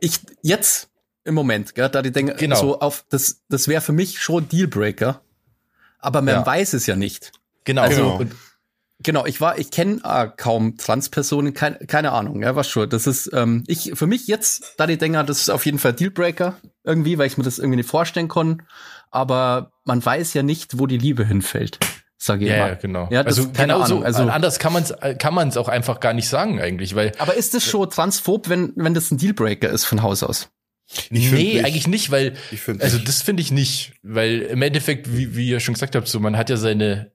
ich jetzt im Moment, gell, da die denke, Genau. so auf, das, das wäre für mich schon Dealbreaker. Aber man Ja. weiß es ja nicht. genau, also- also, und, Genau, ich war, ich kenne äh, kaum Transpersonen, kein, keine Ahnung, ja, was schon. Das ist, ähm, ich, für mich jetzt, da die Dinger, das ist auf jeden Fall Dealbreaker irgendwie, weil ich mir das irgendwie nicht vorstellen kann. Aber man weiß ja nicht, wo die Liebe hinfällt, sage ich ja, mal. ja, genau. Ja, das, also keine genau Ahnung. so, Also, anders kann man es kann man's auch einfach gar nicht sagen eigentlich, weil aber ist das schon transphob, wenn, wenn das ein Dealbreaker ist von Haus aus? Ich nee, nicht. eigentlich nicht, weil also nicht. das finde ich nicht, weil im Endeffekt, wie, wie ihr schon gesagt habt, so man hat ja seine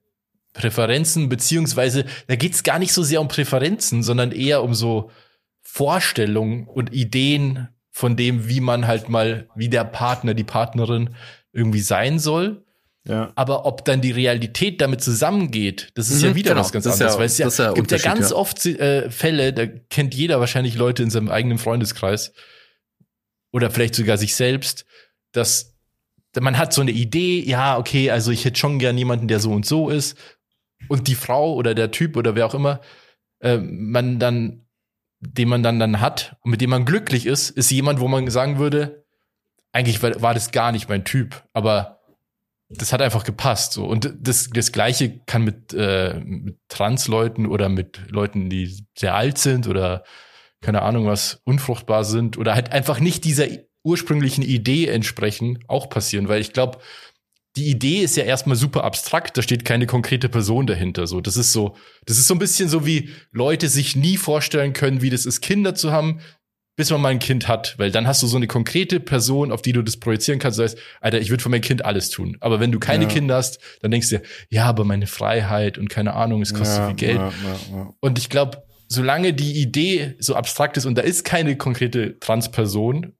Präferenzen, beziehungsweise da geht's gar nicht so sehr um Präferenzen, sondern eher um so Vorstellungen und Ideen von dem, wie man halt mal, wie der Partner, die Partnerin irgendwie sein soll. ja. Aber ob dann die Realität damit zusammengeht, das ist Mhm, ja wieder genau. was ganz Das anderes. ja- weil es ja, ja gibt ja ganz ja. oft äh, Fälle, da kennt jeder wahrscheinlich Leute in seinem eigenen Freundeskreis oder vielleicht sogar sich selbst, dass man hat so eine Idee, ja, okay, also ich hätte schon gern jemanden, der so und so ist. Und die Frau oder der Typ oder wer auch immer, äh, man dann den man dann dann hat und mit dem man glücklich ist, ist jemand, wo man sagen würde, eigentlich war, war das gar nicht mein Typ, aber das hat einfach gepasst so. Und das das gleiche kann mit, äh, mit Transleuten oder mit Leuten, die sehr alt sind oder keine Ahnung was unfruchtbar sind oder halt einfach nicht dieser ursprünglichen Idee entsprechen auch passieren, weil ich glaube, die Idee ist ja erstmal super abstrakt, da steht keine konkrete Person dahinter. So, das ist so, das ist so ein bisschen so wie Leute sich nie vorstellen können, wie das ist, Kinder zu haben, bis man mal ein Kind hat, weil dann hast du so eine konkrete Person, auf die du das projizieren kannst. Das heißt, Alter, ich würde für mein Kind alles tun. Aber wenn du keine ja. Kinder hast, dann denkst du dir, ja, aber meine Freiheit und keine Ahnung, es kostet ja, so viel Geld. Ja, und ich glaube, solange die Idee so abstrakt ist und da ist keine konkrete Transperson,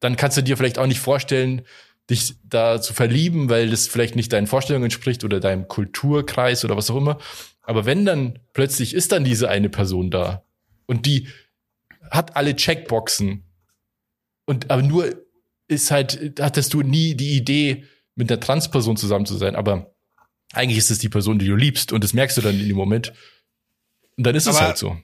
dann kannst du dir vielleicht auch nicht vorstellen, dich da zu verlieben, weil das vielleicht nicht deinen Vorstellungen entspricht oder deinem Kulturkreis oder was auch immer. Aber wenn dann plötzlich ist dann diese eine Person da und die hat alle Checkboxen und aber nur ist halt, hattest du nie die Idee, mit einer Transperson zusammen zu sein, aber eigentlich ist es die Person, die du liebst und das merkst du dann in dem Moment. Und dann ist aber es halt so.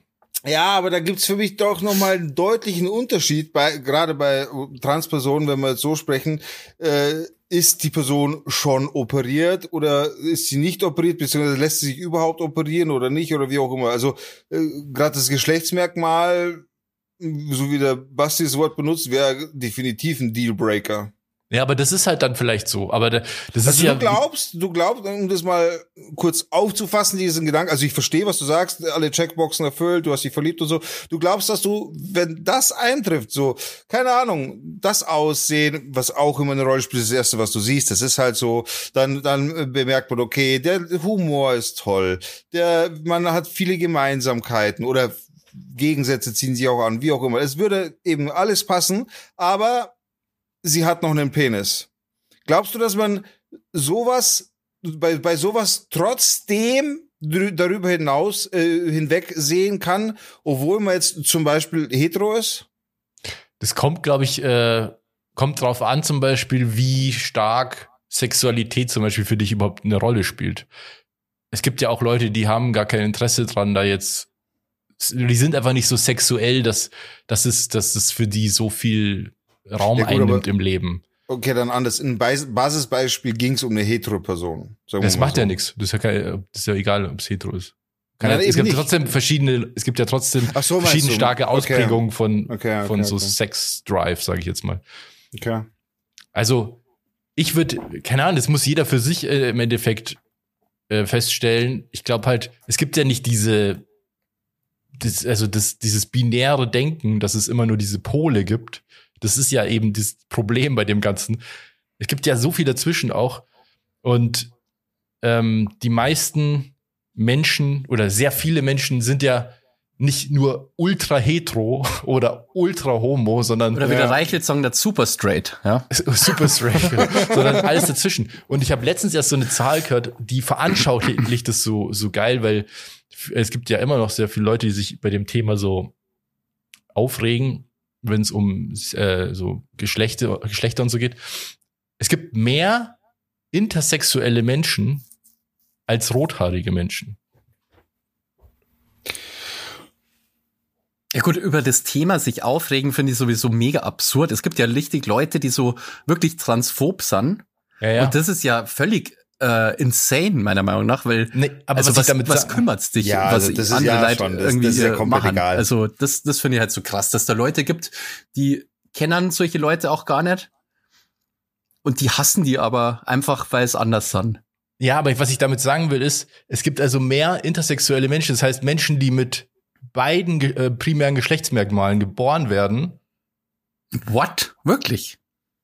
Ja, aber da gibt's für mich doch nochmal einen deutlichen Unterschied, bei, gerade bei Transpersonen, wenn wir jetzt so sprechen, äh, ist die Person schon operiert oder ist sie nicht operiert, beziehungsweise lässt sie sich überhaupt operieren oder nicht oder wie auch immer. Also äh, gerade das Geschlechtsmerkmal, so wie der Basti das Wort benutzt, wäre definitiv ein Dealbreaker. Ja, aber das ist halt dann vielleicht so. Aber das also ist du ja. Du glaubst, du glaubst, um das mal kurz aufzufassen, diesen Gedanken. Also ich verstehe, was du sagst, alle Checkboxen erfüllt, du hast dich verliebt und so. Du glaubst, dass du, wenn das eintrifft, so, keine Ahnung, das Aussehen, was auch immer eine Rolle spielt, das erste, was du siehst, das ist halt so, dann, dann bemerkt man, okay, der Humor ist toll, der, man hat viele Gemeinsamkeiten oder Gegensätze ziehen sich auch an, wie auch immer. Es würde eben alles passen, aber sie hat noch einen Penis. Glaubst du, dass man sowas, bei, bei sowas trotzdem darüber hinaus äh, hinweg sehen kann, obwohl man jetzt zum Beispiel hetero ist? Das kommt, glaube ich, äh, kommt drauf an, zum Beispiel, wie stark Sexualität zum Beispiel für dich überhaupt eine Rolle spielt. Es gibt ja auch Leute, die haben gar kein Interesse dran, da jetzt, die sind einfach nicht so sexuell, dass, dass es, dass es für die so viel Raum ja, gut, einnimmt im Leben. Okay, dann anders. In Basisbeispiel ging es um eine hetero Person. Das macht so. ja nichts. Das, ist ja das ist ja egal, ob es hetero ist. Kann Nein, ja, es gibt nicht. trotzdem verschiedene, es gibt ja trotzdem so, verschiedene starke Ausprägungen okay. von, okay, okay, von so Sex-Drive, sage ich jetzt mal. Okay. Also, ich würde, keine Ahnung, das muss jeder für sich äh, im Endeffekt äh, feststellen. Ich glaube halt, es gibt ja nicht diese, das, also das, dieses binäre Denken, dass es immer nur diese Pole gibt, das ist ja eben das Problem bei dem Ganzen. Es gibt ja so viel dazwischen auch. Und ähm, die meisten Menschen oder sehr viele Menschen sind ja nicht nur ultra hetero oder ultra homo, sondern oder wie der Reichelt sagen, das super straight, ja. super straight, sondern alles dazwischen. Und ich habe letztens erst so eine Zahl gehört, die veranschaulicht das so so geil, weil es gibt ja immer noch sehr viele Leute, die sich bei dem Thema so aufregen wenn es um äh, so Geschlechter, Geschlechter und so geht. Es gibt mehr intersexuelle Menschen als rothaarige Menschen. Ja gut, über das Thema sich aufregen finde ich sowieso mega absurd. Es gibt ja richtig Leute, die so wirklich transphob sind. Ja, ja. Und das ist ja völlig äh, insane, meiner Meinung nach, weil nee, aber also was, was, damit was kümmert's dich, ja, was also das andere ja Leute schon, das, irgendwie das ja machen. Egal. Also das, das finde ich halt so krass, dass da Leute gibt, die kennen solche Leute auch gar nicht und die hassen die aber einfach, weil es anders sind. Ja, aber was ich damit sagen will, ist, es gibt also mehr intersexuelle Menschen, das heißt Menschen, die mit beiden äh, primären Geschlechtsmerkmalen geboren werden. What? Wirklich?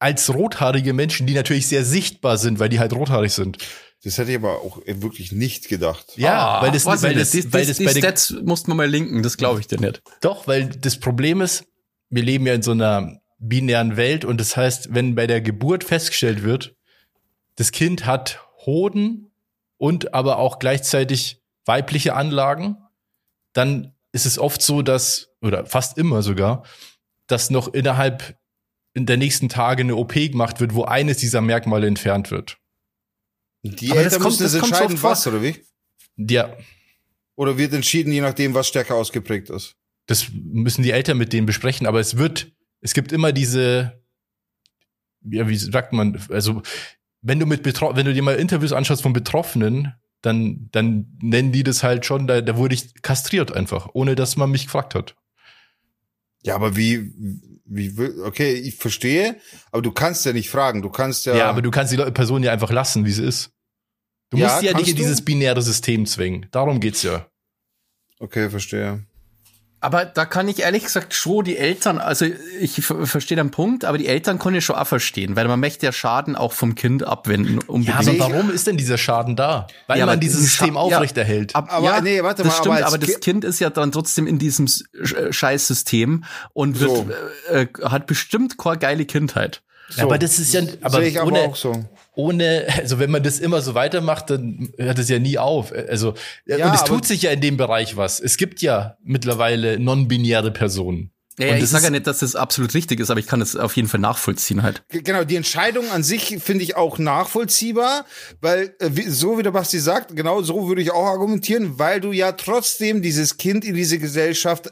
Als rothaarige Menschen, die natürlich sehr sichtbar sind, weil die halt rothaarig sind. Das hätte ich aber auch wirklich nicht gedacht. Ja, ah, weil das, weil das, das, weil das, die, bei Stats mussten wir mal linken, das glaube ich dir nicht. Doch, weil das Problem ist, wir leben ja in so einer binären Welt und das heißt, wenn bei der Geburt festgestellt wird, das Kind hat Hoden und aber auch gleichzeitig weibliche Anlagen, dann ist es oft so, dass, oder fast immer sogar, dass noch innerhalb in der nächsten Tage eine OP gemacht wird, wo eines dieser Merkmale entfernt wird. Die Aber Eltern müssen das entscheiden, was, oder wie? Ja. Oder wird entschieden, je nachdem, was stärker ausgeprägt ist? das müssen die Eltern mit denen besprechen, aber es wird, es gibt immer diese, ja, wie sagt man, also wenn du mit Betro wenn du dir mal Interviews anschaust von Betroffenen, dann, dann nennen die das halt schon, da, da wurde ich kastriert einfach, ohne dass man mich gefragt hat. Ja, aber wie, wie, okay, ich verstehe, aber du kannst ja nicht fragen, du kannst ja. Ja, aber du kannst die Person ja einfach lassen, wie sie ist. Du Ja, musst sie ja nicht in du? dieses binäre System zwingen. Darum geht's ja. Okay, verstehe. Aber da kann ich ehrlich gesagt schon die Eltern, also ich ver- verstehe den Punkt, aber die Eltern können ja schon auch verstehen, weil man möchte ja Schaden auch vom Kind abwenden. Ja, Unbedingt. aber ich- warum ist denn dieser Schaden da? Weil Ja, man aber dieses System ja. aufrechterhält. Ab, Aber ja, nee, warte das mal, stimmt, aber aber, das Ki- Kind ist ja dann trotzdem in diesem Sch- Scheißsystem und wird, So. äh, äh, hat bestimmt keine geile Kindheit. Ja, aber das ist ja, aber Sehe ich aber ohne, auch so. ohne, also wenn man das immer so weitermacht, dann hört es ja nie auf. Also, Ja, und es aber- tut sich ja in dem Bereich was. Es gibt ja mittlerweile non-binäre Personen. Ja, ja Und ich das sage ja nicht, dass das absolut richtig ist, aber ich kann es auf jeden Fall nachvollziehen halt. Genau, die Entscheidung an sich finde ich auch nachvollziehbar, weil äh, wie, so wie der Basti sagt, genau so würde ich auch argumentieren, weil du ja trotzdem dieses Kind in diese Gesellschaft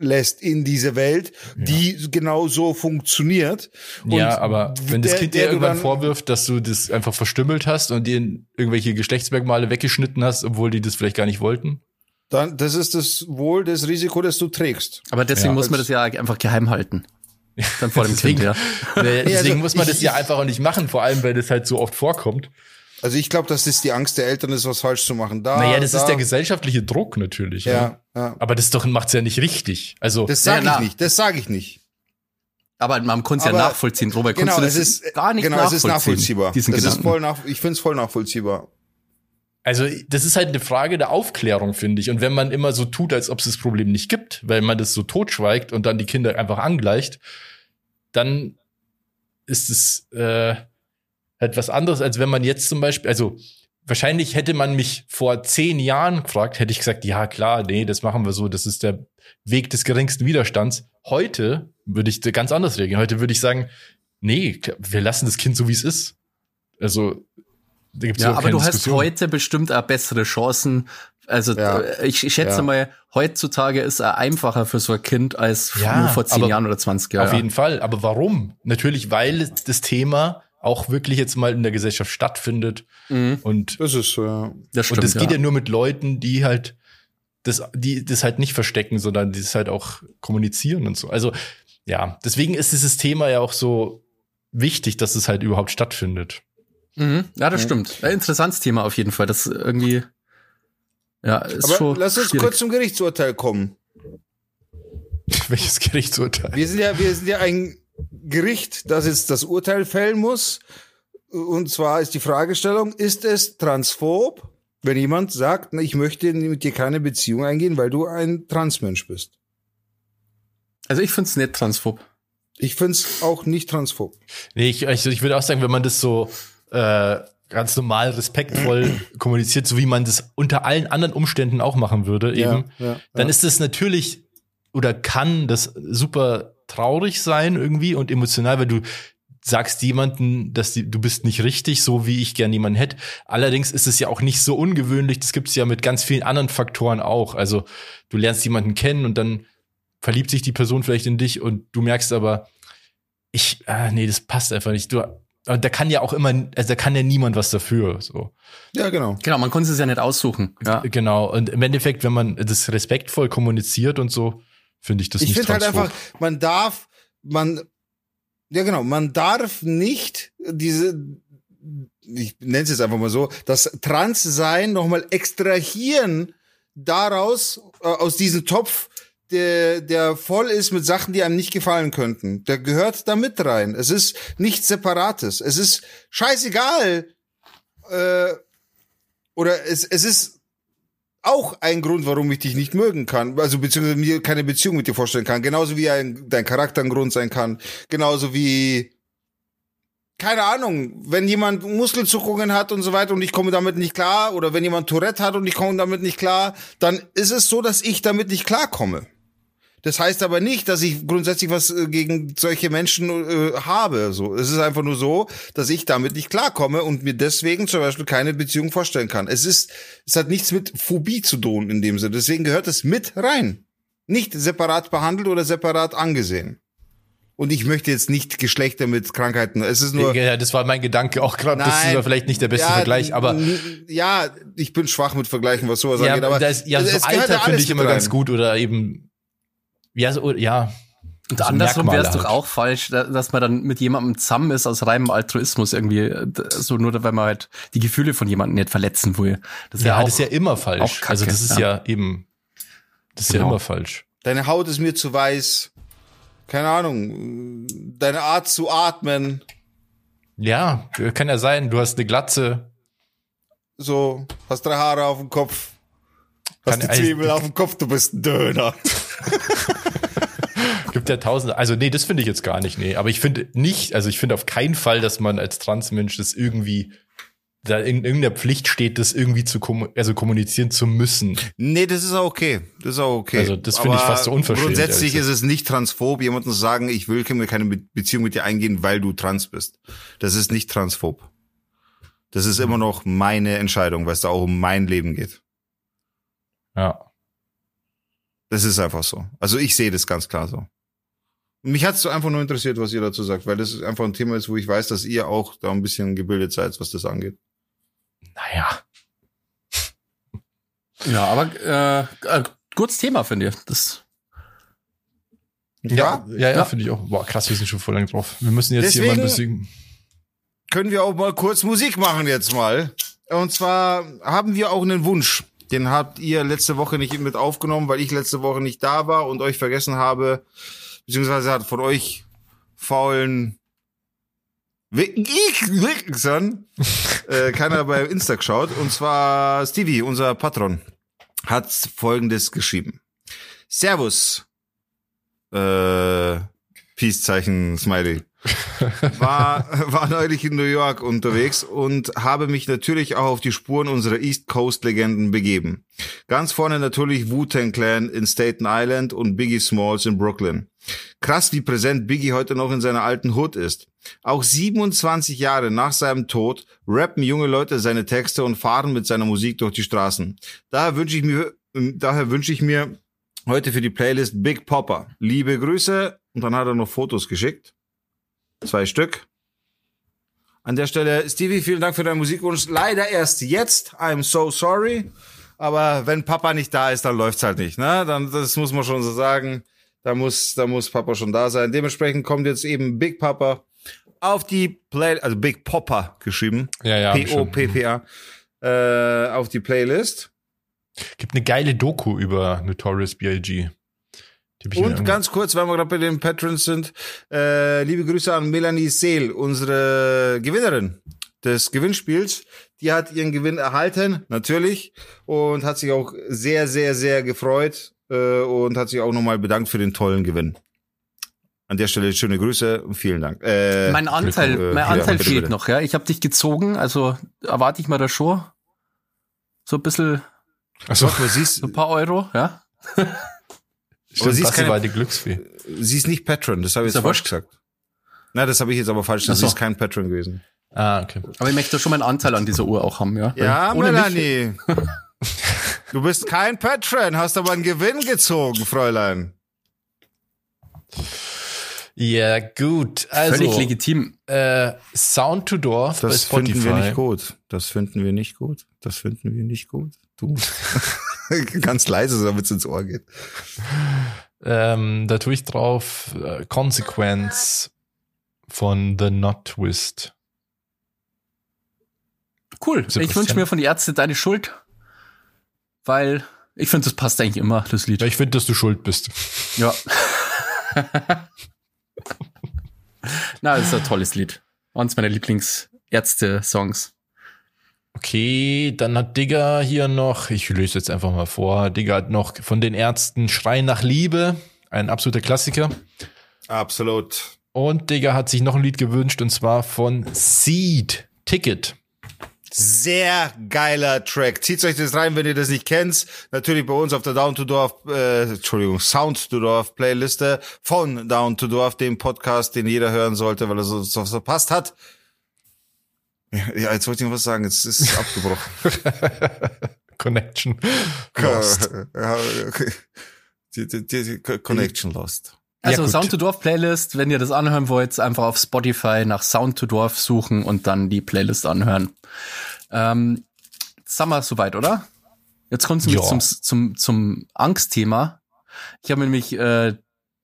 reinlässt in diese Welt, die genau so funktioniert. ja, aber wenn das der- Kind der dir du irgendwann vorwirft, dass du das einfach verstümmelt hast und dir irgendwelche Geschlechtsmerkmale weggeschnitten hast, obwohl die das vielleicht gar nicht wollten. Dann, das ist das wohl das Risiko, das du trägst. Aber deswegen Ja. muss man das ja einfach geheim halten. Dann vor dem Deswegen, Kind, ja. Deswegen also muss man ich- das ja einfach auch nicht machen, vor allem, weil das halt so oft vorkommt. Also ich glaube, dass das die Angst der Eltern ist, was falsch zu machen. Da, naja, das da, ist der gesellschaftliche Druck natürlich. Ja, ja. Aber das doch macht's ja nicht richtig. Also Das sage Ja, ich nicht. Das sage ich nicht. Aber man kann es ja nachvollziehen, Robert. Genau, Kannst es du das ist gar nicht genau, es nachvollziehen, ist nachvollziehbar. Diesen Das ist Gedanken. voll nach, ich finde es voll nachvollziehbar. Also, das ist halt eine Frage der Aufklärung, finde ich. Und wenn man immer so tut, als ob es das Problem nicht gibt, weil man das so totschweigt und dann die Kinder einfach angleicht, dann ist es äh, halt was anderes, als wenn man jetzt zum Beispiel, also wahrscheinlich hätte man mich vor zehn Jahren gefragt, hätte ich gesagt, ja klar, nee, das machen wir so, das ist der Weg des geringsten Widerstands. Heute würde ich ganz anders reagieren. Heute würde ich sagen, nee, wir lassen das Kind so, wie es ist. Also, da gibt's Ja, überhaupt aber keine du hast Diskussion. heute bestimmt auch bessere Chancen. Also Ja. äh, ich, ich schätze Ja. mal, heutzutage ist er einfacher für so ein Kind als Ja, nur vor zehn Jahren oder 20 Jahren. Auf jeden Fall. Aber warum? Natürlich, weil das Thema auch wirklich jetzt mal in der Gesellschaft stattfindet. Mhm, Und, Das ist ja. das stimmt. und das geht ja. ja nur mit Leuten, die halt das, die das halt nicht verstecken, sondern die das halt auch kommunizieren und so. Also, ja, deswegen ist dieses Thema ja auch so wichtig, dass es halt überhaupt stattfindet. Mhm, ja, das Ja. stimmt. Ein interessantes Thema auf jeden Fall. Das irgendwie, ja, ist Aber schon lass uns schwierig. kurz zum Gerichtsurteil kommen. Welches Gerichtsurteil? Wir sind ja, wir sind ja ein Gericht, das jetzt das Urteil fällen muss. Und zwar ist die Fragestellung, ist es transphob, wenn jemand sagt, ich möchte mit dir keine Beziehung eingehen, weil du ein Transmensch bist? Also ich find's nicht transphob. Ich find's auch nicht transphob. Nee, ich, also ich würde auch sagen, wenn man das so äh, ganz normal respektvoll kommuniziert, so wie man das unter allen anderen Umständen auch machen würde, eben, ja, dann ja. ist es natürlich oder kann das super traurig sein irgendwie und emotional, weil du sagst jemanden, dass die, du bist nicht richtig, so wie ich gern jemanden hätte. Allerdings ist es ja auch nicht so ungewöhnlich. Das gibt es ja mit ganz vielen anderen Faktoren auch. Also du lernst jemanden kennen und dann verliebt sich die Person vielleicht in dich und du merkst aber, ich, ah, nee, das passt einfach nicht. Du, und da kann ja auch immer, also da kann ja niemand was dafür. So. ja, genau. Genau, man konnte es ja nicht aussuchen. Ja. Genau. Und im Endeffekt, wenn man das respektvoll kommuniziert und so, finde ich das Ich nicht finde halt einfach, man darf, man, ja genau, man darf nicht diese, ich nenne es jetzt einfach mal so, das Transsein nochmal extrahieren daraus, äh, aus diesem Topf, der, der voll ist mit Sachen, die einem nicht gefallen könnten. Der gehört da mit rein. Es ist nichts Separates. Es ist scheißegal, äh, oder es, es ist auch ein Grund, warum ich dich nicht mögen kann, also beziehungsweise mir keine Beziehung mit dir vorstellen kann. Genauso wie ein, dein Charakter ein Grund sein kann. Genauso wie, keine Ahnung, wenn jemand Muskelzuckungen hat und so weiter und ich komme damit nicht klar, oder wenn jemand Tourette hat und ich komme damit nicht klar, dann ist es so, dass ich damit nicht klarkomme. Das heißt aber nicht, dass ich grundsätzlich was äh, gegen solche Menschen äh, habe. So, es ist einfach nur so, dass ich damit nicht klarkomme und mir deswegen zum Beispiel keine Beziehung vorstellen kann. Es ist, es hat nichts mit Phobie zu tun in dem Sinne. Deswegen gehört es mit rein. nicht separat behandelt oder separat angesehen. Und ich möchte jetzt nicht Geschlechter mit Krankheiten. Es ist nur. Ja, das war mein Gedanke auch gerade. Das ist vielleicht nicht der beste ja, Vergleich, aber. Ja, ich bin schwach mit Vergleichen, was sowas ja, angeht. Aber das, ja, so es gehört Alter finde ich immer mit ganz rein. gut oder eben. Ja, so, ja. Und So andersrum wäre es Merkmale doch halt. auch falsch, da- dass man dann mit jemandem zusammen ist aus reinem Altruismus irgendwie, äh, so nur weil man halt die Gefühle von jemandem nicht verletzen will. Das ist Ja, ja, auch, das ist ja immer falsch. auch Kacke, also das ist ja, eben. Das ist ja Genau. immer falsch. Deine Haut ist mir zu weiß. Keine Ahnung. Deine Art zu atmen. Ja, kann ja sein. Du hast eine Glatze. So, hast drei Haare auf dem Kopf. Kann Hast die eigentlich- Zwiebel auf dem Kopf, du bist ein Döner. Gibt ja tausende. Also nee, das finde ich jetzt gar nicht. Nee, aber ich finde nicht. Also ich finde auf keinen Fall, dass man als Transmensch das irgendwie da in irgendeiner Pflicht steht, das irgendwie zu kommu also kommunizieren zu müssen. Nee, das ist auch okay. Das ist auch okay. Also, das finde ich fast so unverschämt, Grundsätzlich ist es nicht transphob, jemandem zu sagen, ich will keine Be- Beziehung mit dir eingehen, weil du trans bist. Das ist nicht transphob. Das ist immer noch meine Entscheidung, weil es da auch um mein Leben geht. Ja. Das ist einfach so. Also ich sehe das ganz klar so. Mich hat es einfach nur interessiert, was ihr dazu sagt, weil das einfach ein Thema ist, wo ich weiß, dass ihr auch da ein bisschen gebildet seid, was das angeht. Naja. ja, aber äh, äh, gutes Thema, finde ich. Das, Ja, ja, ja, Ja. finde ich auch. Boah, krass, wir sind schon voll lang drauf. Wir müssen jetzt hier mal ein Deswegen- bisschen. können wir auch mal kurz Musik machen jetzt mal. Und zwar haben wir auch einen Wunsch. Den habt ihr letzte Woche nicht mit aufgenommen, weil ich letzte Woche nicht da war und euch vergessen habe, beziehungsweise hat von euch faulen Wichsern äh, keiner bei Insta geschaut. Und zwar Stevie, unser Patron, hat folgendes geschrieben. Servus. Äh, Peace-Zeichen, Smiley war, war neulich in New York unterwegs und habe mich natürlich auch auf die Spuren unserer East Coast Legenden begeben. Ganz vorne natürlich Wu-Tang Clan in Staten Island und Biggie Smalls in Brooklyn. Krass, wie präsent Biggie heute noch in seiner alten Hood ist. Auch 27 Jahre nach seinem Tod rappen junge Leute seine Texte und fahren mit seiner Musik durch die Straßen. Daher wünsche ich mir, daher wünsche ich mir heute für die Playlist Big Popper. Liebe Grüße. Und dann hat er noch Fotos geschickt. Zwei Stück. An der Stelle, Stevie, vielen Dank für deinen Musikwunsch. Leider erst jetzt. I'm so sorry. Aber wenn Papa nicht da ist, dann läuft's halt nicht. Ne? Dann, das muss man schon so sagen. Da muss, da muss Papa schon da sein. Dementsprechend kommt jetzt eben Big Papa auf die Play, also Big Popper geschrieben. Ja, ja. P-O-P-P-A. Äh, auf die Playlist. Gibt eine geile Doku über Notorious B.I.G. Die hab ich mir Und irgendwo- ganz kurz, weil wir gerade bei den Patrons sind, äh, liebe Grüße an Melanie Seel, unsere Gewinnerin des Gewinnspiels. Die hat ihren Gewinn erhalten, natürlich, und hat sich auch sehr, sehr, sehr gefreut äh, und hat sich auch nochmal bedankt für den tollen Gewinn. An der Stelle schöne Grüße und vielen Dank. Äh, mein Anteil, äh, mein Anteil bitte, fehlt bitte. noch, ja. Ich habe dich gezogen, also erwarte ich mal da schon so ein bisschen, Ach so, aber sie ist, so ein paar Euro, ja. stimmt, sie ist keine- war die Glücksfee. sie ist nicht Patron, das habe ich Ist jetzt falsch wurscht. gesagt. Na, das habe ich jetzt aber falsch gesagt. So. Sie ist kein Patron gewesen. Ah, okay. Aber ich möchte schon meinen Anteil an dieser Uhr auch haben, ja. Ja, Weil Melanie. du bist kein Patron, hast aber einen Gewinn gezogen, Fräulein. Ja, gut. Also, Völlig legitim. äh, Sound to Door bei Das finden wir nicht gut. Das finden wir nicht gut. Das finden wir nicht gut. Du. Ganz leise, damit es ins Ohr geht. Ähm, da tue ich drauf äh, Consequence von The Not Twist. Cool. Ich wünsche mir von die Ärzte deine Schuld, weil ich finde, das passt eigentlich immer, das Lied. Ja, ich finde, dass du schuld bist. Ja. Na, das ist ein tolles Lied. Eines meiner Lieblingsärzte-Songs. Okay, dann hat Digger hier noch, ich löse jetzt einfach mal vor, Digger hat noch von den Ärzten Schrei nach Liebe, ein absoluter Klassiker. Absolut. Und Digger hat sich noch ein Lied gewünscht und zwar von Seed, Ticket. Sehr geiler Track. Zieht euch das rein, wenn ihr das nicht kennt. Natürlich bei uns auf der Down to Dorf, äh, Entschuldigung, Sound to Dorf Playliste von Down to Dorf, dem Podcast, den jeder hören sollte, weil er so, so verpasst hat. Ja, jetzt wollte ich noch was sagen, jetzt ist es abgebrochen. Connection. Lost. Ja, okay. Die, die, die Connection lost. Also Ja. Sound to Dorf Playlist, wenn ihr das anhören wollt, einfach auf Spotify nach Sound to Dorf suchen und dann die Playlist anhören. Ähm, sind wir soweit, oder? Jetzt kommt es nämlich Ja. zum, zum, zum Angstthema. Ich habe nämlich äh,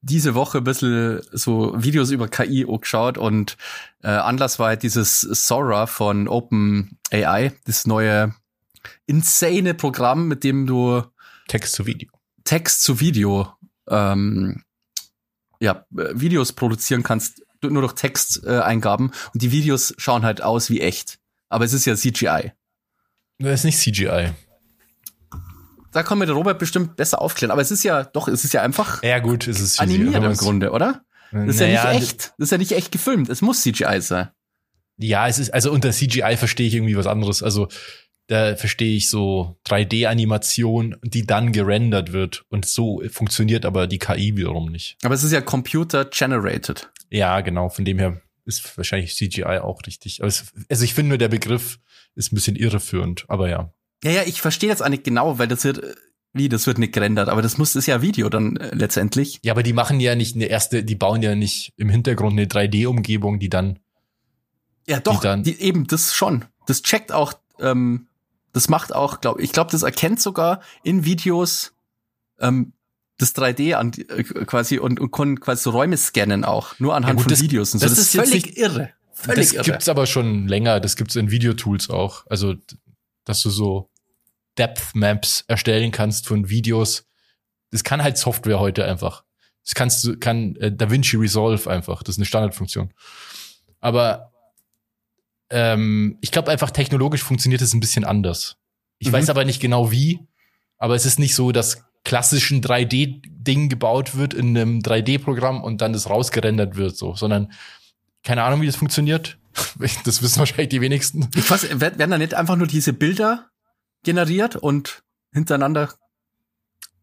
diese Woche ein bisschen so Videos über KI angeschaut und äh, Anlass war halt dieses Sora von OpenAI, das neue insane Programm, mit dem du Text zu Video. Text zu Video, ähm, ja, Videos produzieren kannst, nur durch Texteingaben äh, und die Videos schauen halt aus wie echt. Aber es ist ja CGI. Das ist nicht CGI. Da kann mir der Robert bestimmt besser aufklären. Aber es ist ja, doch, es ist ja einfach Ja, gut, es ist animiert im Grunde, oder? Das ist Naja, ja nicht echt. Das ist ja nicht echt gefilmt. Es muss CGI sein. Ja, es ist, also unter CGI verstehe ich irgendwie was anderes. Also da verstehe ich so 3D-Animation, die dann gerendert wird. Und so funktioniert aber die KI wiederum nicht. Aber es ist ja Computer generated. Ja, genau, von dem her ist wahrscheinlich CGI auch richtig. Also ich finde nur, der Begriff ist ein bisschen irreführend, aber ja. Ja, ja, ich verstehe jetzt nicht genau, weil das wird, äh, wie, das wird nicht gerendert, aber das muss, ist ja Video dann äh, letztendlich. Ja, aber die machen ja nicht eine erste, die bauen ja nicht im Hintergrund eine 3D-Umgebung, die dann Ja, doch, dann- die, eben, das schon. Das checkt auch, ähm, das macht auch, glaube ich, glaube, das erkennt sogar in Videos ähm, das 3D an äh, quasi und, und kann quasi so Räume scannen auch, nur anhand Ja, gut, von das- Videos und so. das Das, ist völlig nicht- irre. Völlig das irre. gibt's aber schon länger, das gibt's in Videotools auch. Also, dass du so Depth Maps erstellen kannst von Videos. Das kann halt Software heute einfach. Das kannst du, kann äh, DaVinci Resolve einfach. Das ist eine Standardfunktion. Aber ähm, ich glaube einfach technologisch funktioniert es ein bisschen anders. Ich Mhm. weiß aber nicht genau wie, aber es ist nicht so, dass klassischen 3D-Ding gebaut wird in einem 3D-Programm und dann das rausgerendert wird, so, sondern keine Ahnung, wie das funktioniert. Das wissen wahrscheinlich die wenigsten. Ich weiß, wer- werden da nicht einfach nur diese Bilder generiert und hintereinander?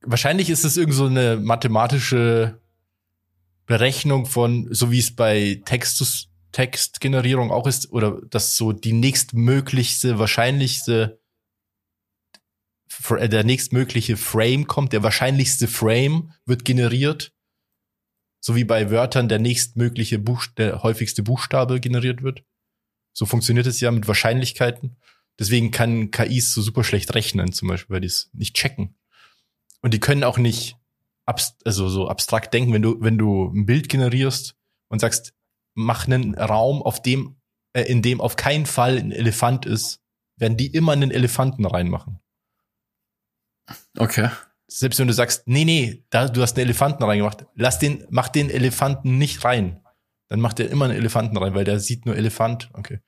Wahrscheinlich ist es irgend so eine mathematische Berechnung von, so wie es bei Textus, Textgenerierung auch ist, oder dass so die nächstmöglichste, wahrscheinlichste, der nächstmögliche Frame kommt, der wahrscheinlichste Frame wird generiert. So wie bei Wörtern der nächstmögliche Buch, der häufigste Buchstabe generiert wird. So funktioniert es ja mit Wahrscheinlichkeiten. Deswegen kann KIs so super schlecht rechnen, zum Beispiel, weil die es nicht checken. Und die können auch nicht abst also so abstrakt denken, wenn du, wenn du ein Bild generierst und sagst, mach einen Raum, auf dem, äh, in dem auf keinen Fall ein Elefant ist, werden die immer einen Elefanten reinmachen. Okay. Selbst wenn du sagst, nee, nee, da, du hast einen Elefanten reingemacht, lass den, mach den Elefanten nicht rein. Dann macht er immer einen Elefanten rein, weil der sieht nur Elefant. Okay.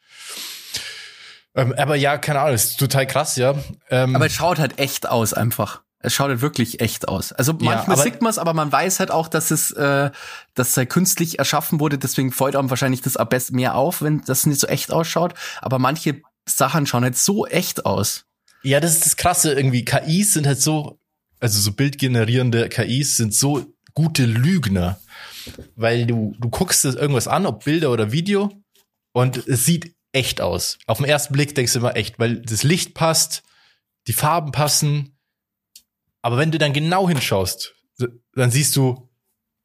Ähm, aber ja, keine Ahnung, ist total krass, ja. Ähm, Aber es schaut halt echt aus einfach. Es schaut halt wirklich echt aus. Also manchmal aber- sieht man es, aber man weiß halt auch, dass es, äh, dass es halt künstlich erschaffen wurde. Deswegen freut einem wahrscheinlich das am besten mehr auf, wenn das nicht so echt ausschaut. Aber manche Sachen schauen halt so echt aus. Ja, das ist das Krasse irgendwie. KIs sind halt so, also so bildgenerierende KIs sind so gute Lügner, weil du, du guckst irgendwas an, ob Bilder oder Video, und es sieht echt aus. Auf den ersten Blick denkst du immer echt, weil das Licht passt, die Farben passen. Aber wenn du dann genau hinschaust, dann siehst du,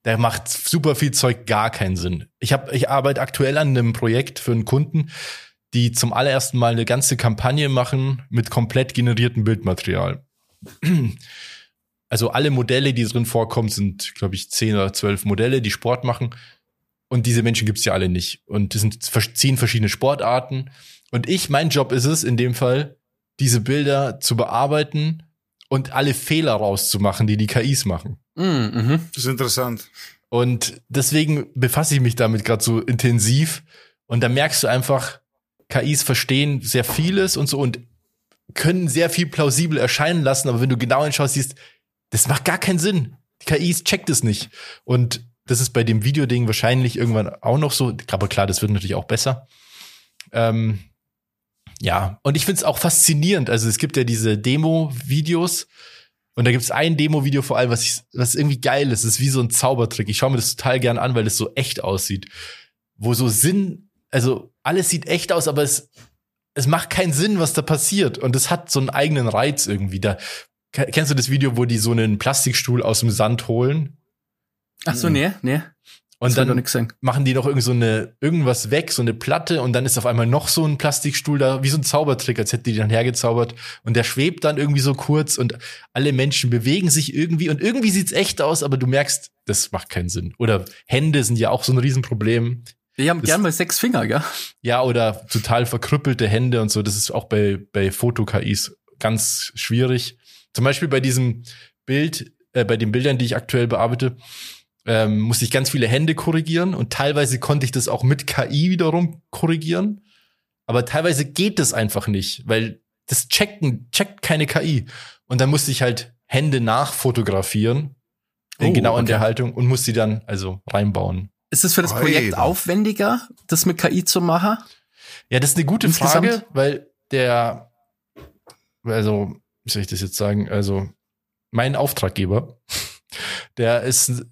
der macht super viel Zeug gar keinen Sinn. Ich habe, ich arbeite aktuell an einem Projekt für einen Kunden, die zum allerersten Mal eine ganze Kampagne machen mit komplett generiertem Bildmaterial. Also alle Modelle, die drin vorkommen, sind, glaube ich, zehn oder zwölf Modelle, die Sport machen. Und diese Menschen gibt's ja alle nicht. Und das sind zehn verschiedene Sportarten. Und ich, mein Job ist es in dem Fall, diese Bilder zu bearbeiten und alle Fehler rauszumachen, die die KIs machen. Mm, mhm. Das ist interessant. Und deswegen befasse ich mich damit gerade so intensiv. Und da merkst du einfach, KIs verstehen sehr vieles und so und können sehr viel plausibel erscheinen lassen. Aber wenn du genau hinschaust, siehst, das macht gar keinen Sinn. Die KIs checkt es nicht. Und das ist bei dem Videoding wahrscheinlich irgendwann auch noch so. Aber klar, das wird natürlich auch besser. Ähm, ja, und ich finde es auch faszinierend. Also es gibt ja diese Demo-Videos, und da gibt es ein Demo-Video vor allem, was, ich, was irgendwie geil ist. Es ist wie so ein Zaubertrick. Ich schaue mir das total gern an, weil es so echt aussieht. Wo so Sinn, also alles sieht echt aus, aber es, es macht keinen Sinn, was da passiert. Und es hat so einen eigenen Reiz irgendwie. Da kennst du das Video, wo die so einen Plastikstuhl aus dem Sand holen? Ach so, nee, nee. Und das dann machen die noch irgend so eine, irgendwas weg, so eine Platte, und dann ist auf einmal noch so ein Plastikstuhl da, wie so ein Zaubertrick, als hätte die dann hergezaubert. Und der schwebt dann irgendwie so kurz und alle Menschen bewegen sich irgendwie und irgendwie sieht's echt aus, aber du merkst, das macht keinen Sinn. Oder Hände sind ja auch so ein Riesenproblem. Die haben Das- gern mal sechs Finger, gell? Ja, oder total verkrüppelte Hände und so. Das ist auch bei, bei Foto-KIs ganz schwierig. Zum Beispiel bei diesem Bild, äh, bei den Bildern, die ich aktuell bearbeite, ähm, musste ich ganz viele Hände korrigieren und teilweise konnte ich das auch mit KI wiederum korrigieren. Aber teilweise geht das einfach nicht, weil das checken, checkt keine KI. Und dann musste ich halt Hände nachfotografieren, in Oh, genau in der okay. Haltung und musste die dann also reinbauen. Ist es für das. Projekt aufwendiger, das mit KI zu machen? Ja, das ist eine gute Insgesamt? Frage, weil der, also, wie soll ich das jetzt sagen? Also, mein Auftraggeber, der ist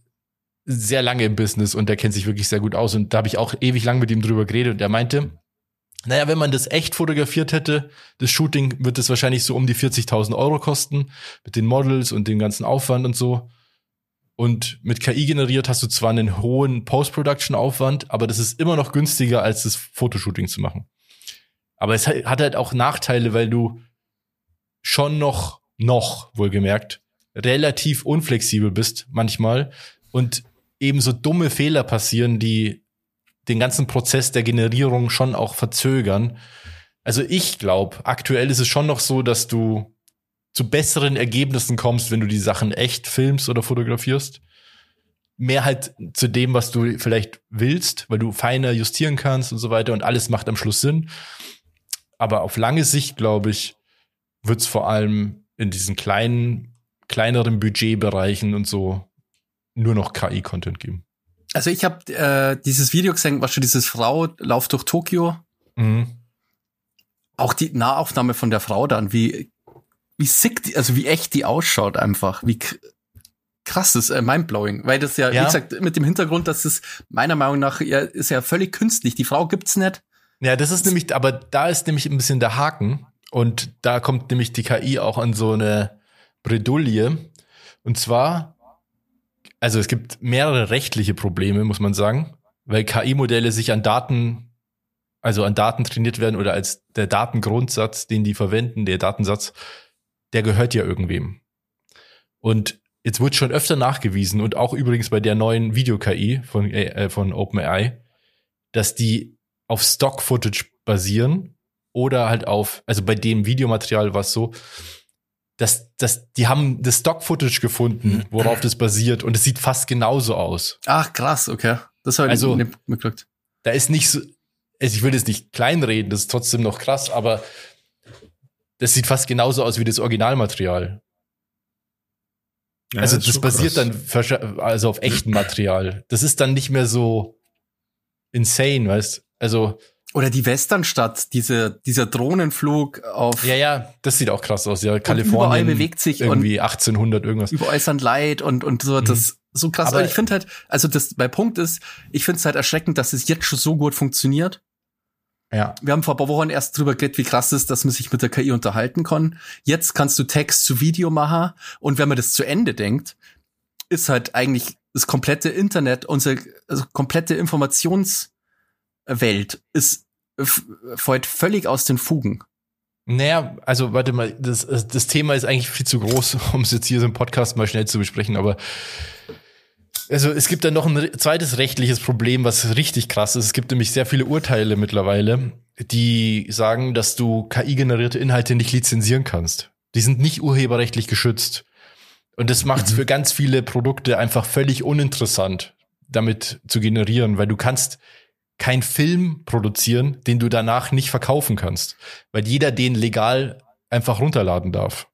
sehr lange im Business und der kennt sich wirklich sehr gut aus. Und da habe ich auch ewig lang mit ihm drüber geredet und er meinte, naja, wenn man das echt fotografiert hätte, das Shooting, wird es wahrscheinlich so um die 40.000 Euro kosten, mit den Models und dem ganzen Aufwand und so. Und mit KI generiert hast du zwar einen hohen Post-Production-Aufwand, aber das ist immer noch günstiger, als das Fotoshooting zu machen. Aber es hat hat halt auch Nachteile, weil du schon noch, noch wohlgemerkt, relativ unflexibel bist manchmal und eben so dumme Fehler passieren, die den ganzen Prozess der Generierung schon auch verzögern. Also ich glaube, aktuell ist es schon noch so, dass du zu besseren Ergebnissen kommst, wenn du die Sachen echt filmst oder fotografierst. Mehr halt zu dem, was du vielleicht willst, weil du feiner justieren kannst und so weiter und alles macht am Schluss Sinn. Aber auf lange Sicht, glaube ich, wird es vor allem in diesen kleinen, kleineren Budgetbereichen und so nur noch KI-Content geben. Also ich habe äh, dieses Video gesehen, was schon dieses Frau lauft durch Tokio. Mhm. Auch die Nahaufnahme von der Frau dann, wie wie sick, die, also wie echt die ausschaut einfach, wie krass das ist, äh, mindblowing, weil das ja, Ja. wie gesagt, mit dem Hintergrund, dass es meiner Meinung nach ja, ist ja völlig künstlich. Die Frau gibt's nicht. Ja, das ist nämlich, aber da ist nämlich ein bisschen der Haken. Und da kommt nämlich die KI auch an so eine Bredouille. Und zwar, also es gibt mehrere rechtliche Probleme, muss man sagen, weil KI-Modelle sich an Daten, also an Daten trainiert werden oder als der Datengrundsatz, den die verwenden, der Datensatz, der gehört ja irgendwem. Und jetzt wird schon öfter nachgewiesen und auch übrigens bei der neuen Video-KI von, äh, von OpenAI, dass die auf Stock-Footage basieren oder halt auf, also bei dem Videomaterial war es so, dass, dass die haben das Stock-Footage gefunden, worauf das basiert und es sieht fast genauso aus. Ach krass, okay. Das habe ich Also- nicht mitgekriegt. Da ist nicht so, also ich will das nicht kleinreden, das ist trotzdem noch krass, aber das sieht fast genauso aus wie das Originalmaterial. Ja, also das basiert krass. dann also auf echtem Material. Das ist dann nicht mehr so insane, weißt? Also Oder die Westernstadt, diese, dieser Drohnenflug auf ja, ja, das sieht auch krass aus. Ja, überall Kalifornien bewegt sich irgendwie 1800 irgendwas. überall sind Leid und, und so, das so krass. Aber- ich finde halt, also das, mein Punkt ist, ich finde es halt erschreckend, dass es jetzt schon so gut funktioniert. Ja. Wir haben vor ein paar Wochen erst drüber geredet, wie krass es ist, dass man sich mit der KI unterhalten kann. Jetzt kannst du Text zu Video machen und wenn man das zu Ende denkt, ist halt eigentlich das komplette Internet, unsere also komplette Informationswelt ist fällt völlig aus den Fugen. Naja, also warte mal, das, das Thema ist eigentlich viel zu groß, um es jetzt hier so im Podcast mal schnell zu besprechen, aber also es gibt dann noch ein zweites rechtliches Problem, was richtig krass ist. Es gibt nämlich sehr viele Urteile mittlerweile, die sagen, dass du KI-generierte Inhalte nicht lizenzieren kannst. Die sind nicht urheberrechtlich geschützt. Und das macht es für ganz viele Produkte einfach völlig uninteressant, damit zu generieren, weil du kannst kein Film produzieren, den du danach nicht verkaufen kannst, weil jeder den legal einfach runterladen darf.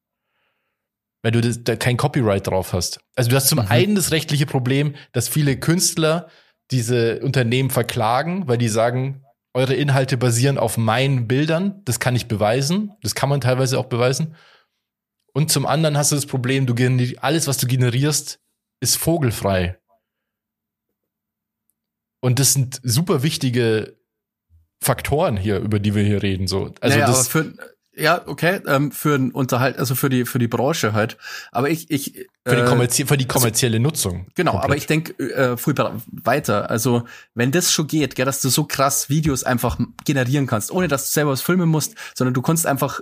Weil du das, da kein Copyright drauf hast. Also du hast zum Mhm. einen das rechtliche Problem, dass viele Künstler diese Unternehmen verklagen, weil die sagen, eure Inhalte basieren auf meinen Bildern, das kann ich beweisen, das kann man teilweise auch beweisen. Und zum anderen hast du das Problem, du alles, was du generierst, ist vogelfrei. Und das sind super wichtige Faktoren hier, über die wir hier reden. So. Also naja, das, für, ja, okay, ähm, für ein Unterhalt, also für die für die Branche halt. Aber ich ich Für, die, äh, kommerzie für die kommerzielle Nutzung. Genau, Komplett. aber ich denke äh, bra- weiter. Also, wenn das schon geht, gell, dass du so krass Videos einfach generieren kannst, ohne dass du selber was filmen musst, sondern du kannst einfach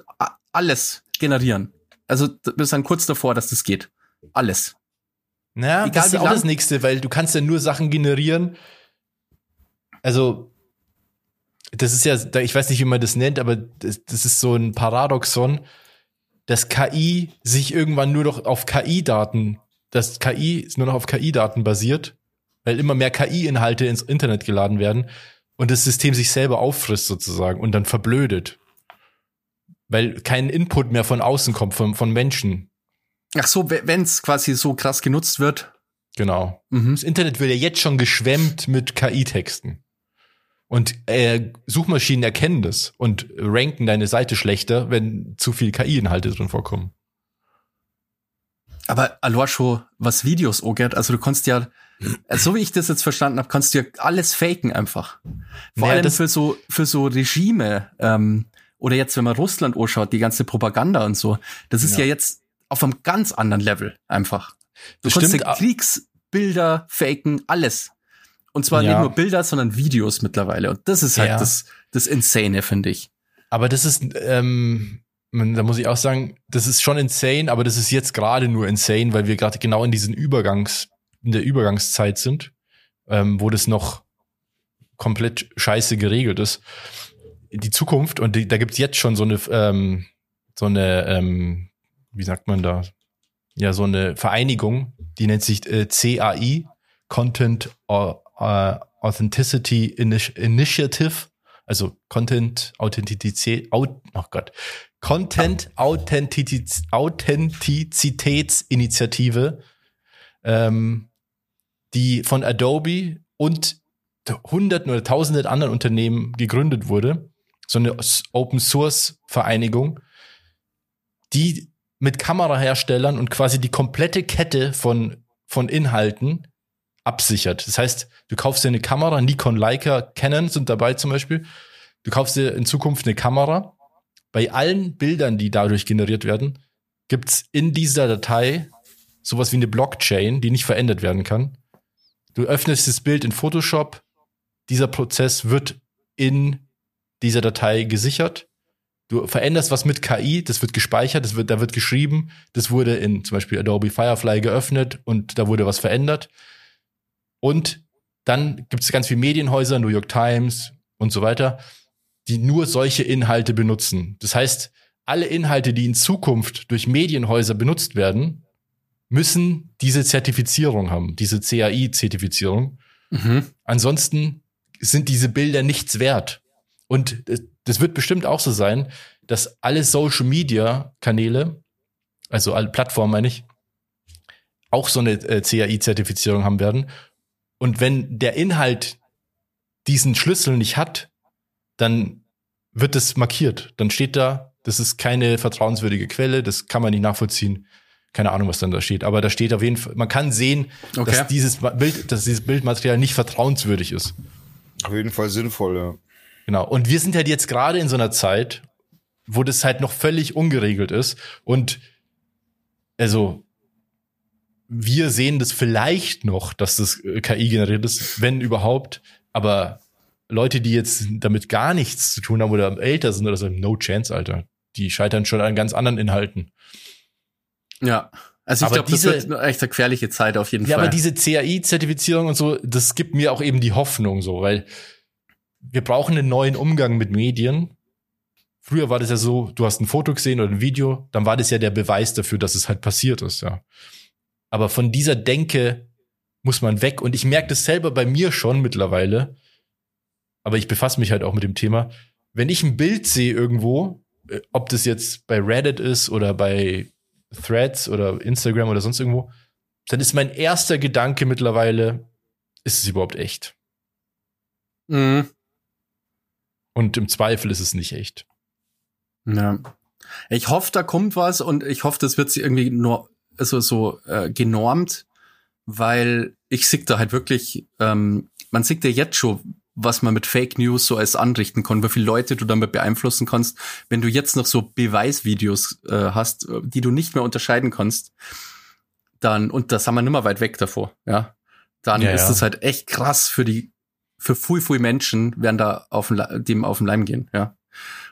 alles generieren. Also, du bist dann kurz davor, dass das geht. Alles. Ja, Egal das ist auch das nächste, weil du kannst ja nur Sachen generieren. Also, das ist ja, ich weiß nicht, wie man das nennt, aber das, das ist so ein Paradoxon, dass KI sich irgendwann nur noch auf KI-Daten, dass KI nur noch auf KI-Daten basiert, weil immer mehr KI-Inhalte ins Internet geladen werden und das System sich selber auffrisst sozusagen und dann verblödet. Weil kein Input mehr von außen kommt, von, von Menschen. Ach so, wenn es quasi so krass genutzt wird. Genau. Mhm. Das Internet wird ja jetzt schon geschwemmt mit KI-Texten. Und äh, Suchmaschinen erkennen das und ranken deine Seite schlechter, wenn zu viel KI-Inhalte drin vorkommen. Aber schon, was Videos angeht, also du kannst ja, also so wie ich das jetzt verstanden habe, kannst du ja alles faken einfach. Vor Naja, allem für so, für so Regime, ähm, oder jetzt, wenn man Russland anschaut, die ganze Propaganda und so, das ist ja, Ja. jetzt auf einem ganz anderen Level einfach. Du Das kannst ja Kriegsbilder faken, alles. Und zwar Ja. nicht nur Bilder, sondern Videos mittlerweile. Und das ist halt Ja. das, das Insane, finde ich. Aber das ist, ähm, da muss ich auch sagen, das ist schon insane, aber das ist jetzt gerade nur insane, weil wir gerade genau in diesen Übergangs, in der Übergangszeit sind, ähm, wo das noch komplett scheiße geregelt ist. Die Zukunft, und die, da gibt's jetzt schon so eine, ähm, so eine, ähm, wie sagt man da? Ja, so eine Vereinigung, die nennt sich äh, CAI, Content Äh, Authenticity Initi- Initiative, also Content Authentizität, Au- oh Gott, Content Authentiz Authentizitätsinitiative, ähm, die von Adobe und hunderten oder tausenden anderen Unternehmen gegründet wurde. So eine Open Source Vereinigung, die mit Kameraherstellern und quasi die komplette Kette von, von Inhalten absichert. Das heißt, du kaufst dir eine Kamera, Nikon, Leica, Canon sind dabei zum Beispiel. Du kaufst dir in Zukunft eine Kamera. Bei allen Bildern, die dadurch generiert werden, gibt's in dieser Datei sowas wie eine Blockchain, die nicht verändert werden kann. Du öffnest das Bild in Photoshop. Dieser Prozess wird in dieser Datei gesichert. Du veränderst was mit KI, das wird gespeichert, das wird, da wird geschrieben, das wurde in zum Beispiel Adobe Firefly geöffnet und da wurde was verändert. Und dann gibt es ganz viele Medienhäuser, New York Times und so weiter, die nur solche Inhalte benutzen. Das heißt, alle Inhalte, die in Zukunft durch Medienhäuser benutzt werden, müssen diese Zertifizierung haben, diese CAI-Zertifizierung. Mhm. Ansonsten sind diese Bilder nichts wert. Und das- wird bestimmt auch so sein, dass alle Social Media Kanäle, also alle Plattformen meine ich, auch so eine äh, CAI-Zertifizierung haben werden. Und wenn der Inhalt diesen Schlüssel nicht hat, dann wird es markiert. Dann steht da, das ist keine vertrauenswürdige Quelle, das kann man nicht nachvollziehen. Keine Ahnung, was dann da steht. Aber da steht auf jeden Fall, man kann sehen, Okay. dass dieses Bild, dass dieses Bildmaterial nicht vertrauenswürdig ist. Auf jeden Fall sinnvoll, ja. Genau. Und wir sind halt jetzt gerade in so einer Zeit, wo das halt noch völlig ungeregelt ist. Und also wir sehen das vielleicht noch, dass das äh, KI generiert ist, wenn überhaupt. Aber Leute, die jetzt damit gar nichts zu tun haben oder älter sind oder so, no chance, Alter. Die scheitern schon an ganz anderen Inhalten. Ja. Also ich glaube, das diese- wird eine echt gefährliche Zeit auf jeden Ja, Fall. aber diese CAI-Zertifizierung und so, das gibt mir auch eben die Hoffnung so, weil wir brauchen einen neuen Umgang mit Medien. Früher war das ja so, du hast ein Foto gesehen oder ein Video, dann war das ja der Beweis dafür, dass es halt passiert ist, ja. Aber von dieser Denke muss man weg und ich merke das selber bei mir schon mittlerweile. Aber ich befasse mich halt auch mit dem Thema. Wenn ich ein Bild sehe irgendwo, äh, ob das jetzt bei Reddit ist oder bei Threads oder Instagram oder sonst irgendwo, dann ist mein erster Gedanke mittlerweile, ist es überhaupt echt? mhm. Und im Zweifel ist es nicht echt. Ja. Ich hoffe, da kommt was und ich hoffe, das wird sich irgendwie nur also so äh, genormt, weil ich sehe da halt wirklich, ähm, man sieht ja jetzt schon, was man mit Fake News so als anrichten kann, wie viele Leute du damit beeinflussen kannst, wenn du jetzt noch so Beweisvideos äh, hast, äh, die du nicht mehr unterscheiden kannst, dann, und das haben wir nimmer weit weg davor, ja, dann Ja, ist ja. das halt echt krass für die, für viel, viel Menschen werden da auf dem auf den Leim gehen, ja.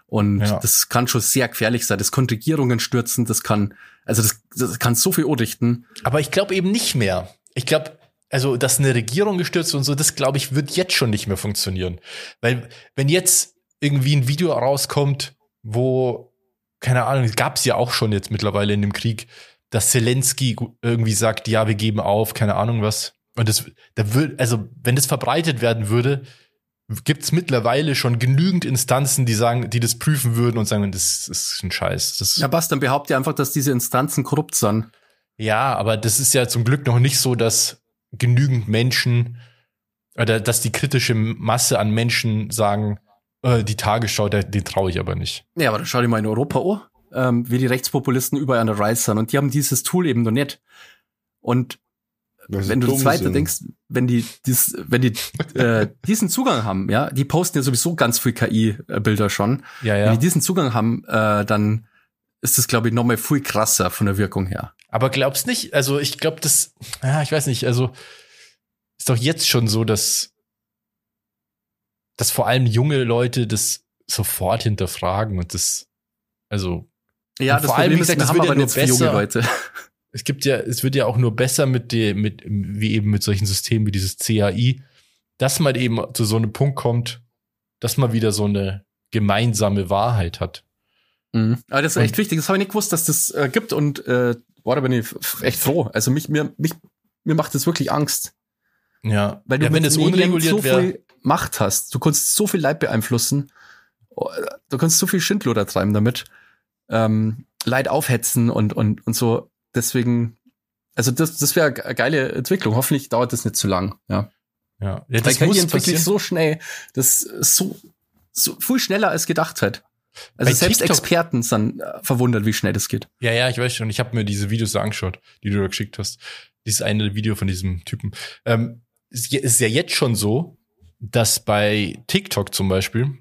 Und Ja. das kann schon sehr gefährlich sein. Das kann Regierungen stürzen, das kann, also das, das kann so viel anrichten. Aber ich glaube eben nicht mehr. Ich glaube, also, dass eine Regierung gestürzt und so, das glaube ich, wird jetzt schon nicht mehr funktionieren. Weil, wenn jetzt irgendwie ein Video rauskommt, wo, keine Ahnung, gab es ja auch schon jetzt mittlerweile in dem Krieg, dass Zelensky irgendwie sagt, ja, wir geben auf, keine Ahnung was. Und das, da wird, also, wenn das verbreitet werden würde, gibt es mittlerweile schon genügend Instanzen, die sagen, die das prüfen würden und sagen, das ist ein Scheiß. Das Ja, was, dann behauptet ihr einfach, dass diese Instanzen korrupt sind. Ja, aber das ist ja zum Glück noch nicht so, dass genügend Menschen oder dass die kritische Masse an Menschen sagen, äh, die Tagesschau, der, den traue ich aber nicht. Ja, aber dann schau dir mal in Europa an, ähm, wie die Rechtspopulisten überall an der Rise sind. Und die haben dieses Tool eben noch nicht. Und wenn du das zweite sind. denkst, wenn die, dies, wenn die äh, diesen Zugang haben, ja, die posten ja sowieso ganz viel KI-Bilder schon. Ja, Wenn ja. die diesen Zugang haben, äh, dann ist das, glaube ich, nochmal viel krasser von der Wirkung her. Aber glaubst nicht, also ich glaube, das, ja, ich weiß nicht, also ist doch jetzt schon so, dass, dass vor allem junge Leute das sofort hinterfragen und das, also Ja, das vor allem, Problem wie ist, gesagt, wir das haben aber nur für junge besser. Leute. es gibt ja, es wird ja auch nur besser mit dem, mit, wie eben mit solchen Systemen wie dieses CAI, dass man eben zu so einem Punkt kommt, dass man wieder so eine gemeinsame Wahrheit hat. Mhm. Aber das ist Und- echt wichtig. Das habe ich nicht gewusst, dass das äh, gibt und äh, boah, da bin ich echt froh. Also mich, mir, mich, mir macht das wirklich Angst. Ja, Weil du ja, wenn Medien unreguliert so wäre. viel Macht hast. Du kannst so viel Leid beeinflussen. Oh, Du kannst so viel Schindluder treiben damit. Ähm, Leid aufhetzen und, und, und so. Deswegen, also das, das wäre eine geile Entwicklung. Hoffentlich dauert das nicht zu lang. Ja. Ja, ja Weil das KI muss entwickelt sich passieren. so schnell. Das so, so viel schneller als gedacht hat. Also Bei selbst TikTok- Experten sind äh, verwundert, wie schnell das geht. Ja, ja, ich weiß schon. Ich habe mir diese Videos so angeschaut, die du da geschickt hast. Dieses eine Video von diesem Typen. Ähm, es ist ja- ist ja jetzt schon so, dass bei TikTok zum Beispiel,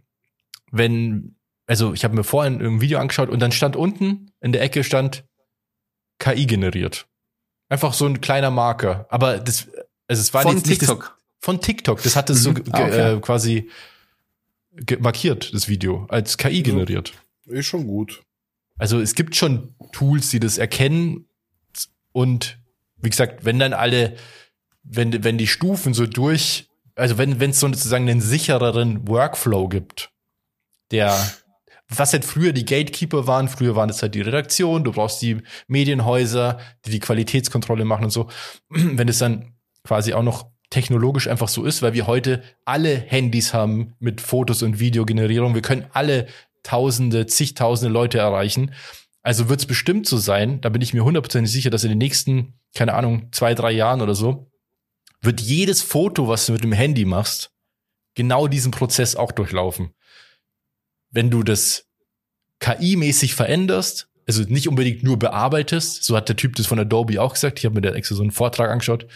wenn, also ich habe mir vorhin ein Video angeschaut und dann stand unten in der Ecke stand KI generiert. Einfach so ein kleiner Marker. Aber das, also es war Von jetzt nicht das, TikTok. von TikTok. Das hat es so Mhm. ge- Ah, okay. äh, quasi ge- markiert, das Video, als KI generiert. Ist schon gut. Also es gibt schon Tools, die das erkennen und wie gesagt, wenn dann alle, wenn, wenn die Stufen so durch, also wenn wenn es so sozusagen einen sichereren Workflow gibt, der, was halt früher die Gatekeeper waren, früher waren es halt die Redaktion, du brauchst die Medienhäuser, die die Qualitätskontrolle machen und so. Wenn es dann quasi auch noch technologisch einfach so ist, weil wir heute alle Handys haben mit Fotos und Videogenerierung, wir können alle Tausende, zigtausende Leute erreichen. Also wird es bestimmt so sein, da bin ich mir hundertprozentig sicher, dass in den nächsten, keine Ahnung, zwei, drei Jahren oder so, wird jedes Foto, was du mit dem Handy machst, genau diesen Prozess auch durchlaufen. Wenn du das KI-mäßig veränderst, also nicht unbedingt nur bearbeitest, so hat der Typ das von Adobe auch gesagt, ich habe mir da extra so einen Vortrag angeschaut,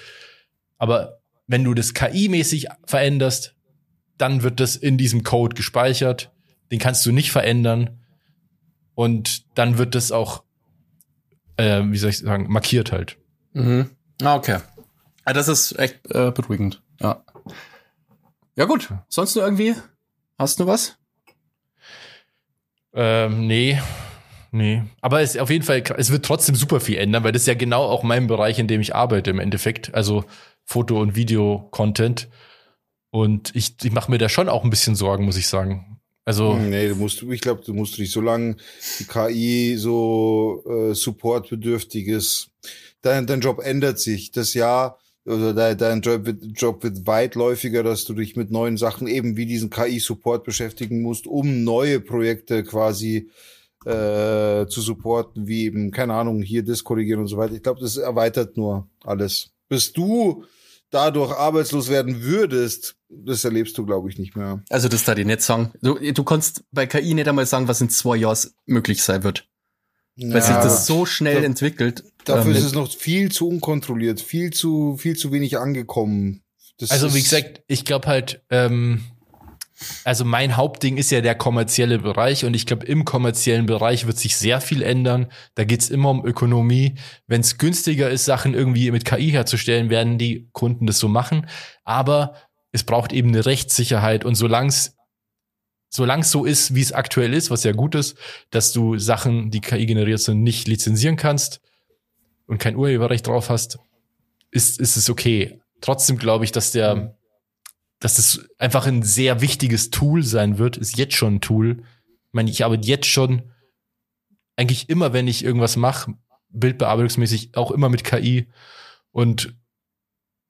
aber wenn du das KI-mäßig veränderst, dann wird das in diesem Code gespeichert, den kannst du nicht verändern und dann wird das auch, äh, wie soll ich sagen, markiert halt. Mhm. Ah, okay. Ah, das ist echt äh, beruhigend. Ja. Ja, gut. Sonst nur irgendwie? Hast du was? Ähm, nee. Nee. Aber es auf jeden Fall, es wird trotzdem super viel ändern, weil das ist ja genau auch mein Bereich, in dem ich arbeite im Endeffekt. Also Foto- und Video-Content. Und ich, ich mache mir da schon auch ein bisschen Sorgen, muss ich sagen. Also, Nee, du musst, ich glaube, du musst nicht, solange die KI so äh, supportbedürftiges, dein, dein Job ändert sich. Das Jahr, oder dein, dein Job, wird, Job wird weitläufiger, dass du dich mit neuen Sachen eben wie diesen KI-Support beschäftigen musst, um neue Projekte quasi äh, zu supporten, wie eben, keine Ahnung, hier das korrigieren und so weiter. Ich glaube, das erweitert nur alles. Bis du dadurch arbeitslos werden würdest, das erlebst du, glaube ich, nicht mehr. Also, das da die nicht sagen. Du, du kannst bei KI nicht einmal sagen, was in zwei Jahren möglich sein wird. Weil sich Ja. das so schnell entwickelt. Dafür ähm, ist es noch viel zu unkontrolliert, viel zu, viel zu wenig angekommen. Das also wie gesagt, ich glaube halt, ähm, also mein Hauptding ist ja der kommerzielle Bereich und ich glaube, im kommerziellen Bereich wird sich sehr viel ändern. Da geht's immer um Ökonomie. Wenn es günstiger ist, Sachen irgendwie mit KI herzustellen, werden die Kunden das so machen. Aber es braucht eben eine Rechtssicherheit und solange es solange es so ist, wie es aktuell ist, was ja gut ist, dass du Sachen, die KI generiert sind, nicht lizenzieren kannst und kein Urheberrecht drauf hast, ist, ist es okay. Trotzdem glaube ich, dass der, dass das einfach ein sehr wichtiges Tool sein wird, ist jetzt schon ein Tool. Ich meine, ich arbeite jetzt schon eigentlich immer, wenn ich irgendwas mache, bildbearbeitungsmäßig, auch immer mit KI. Und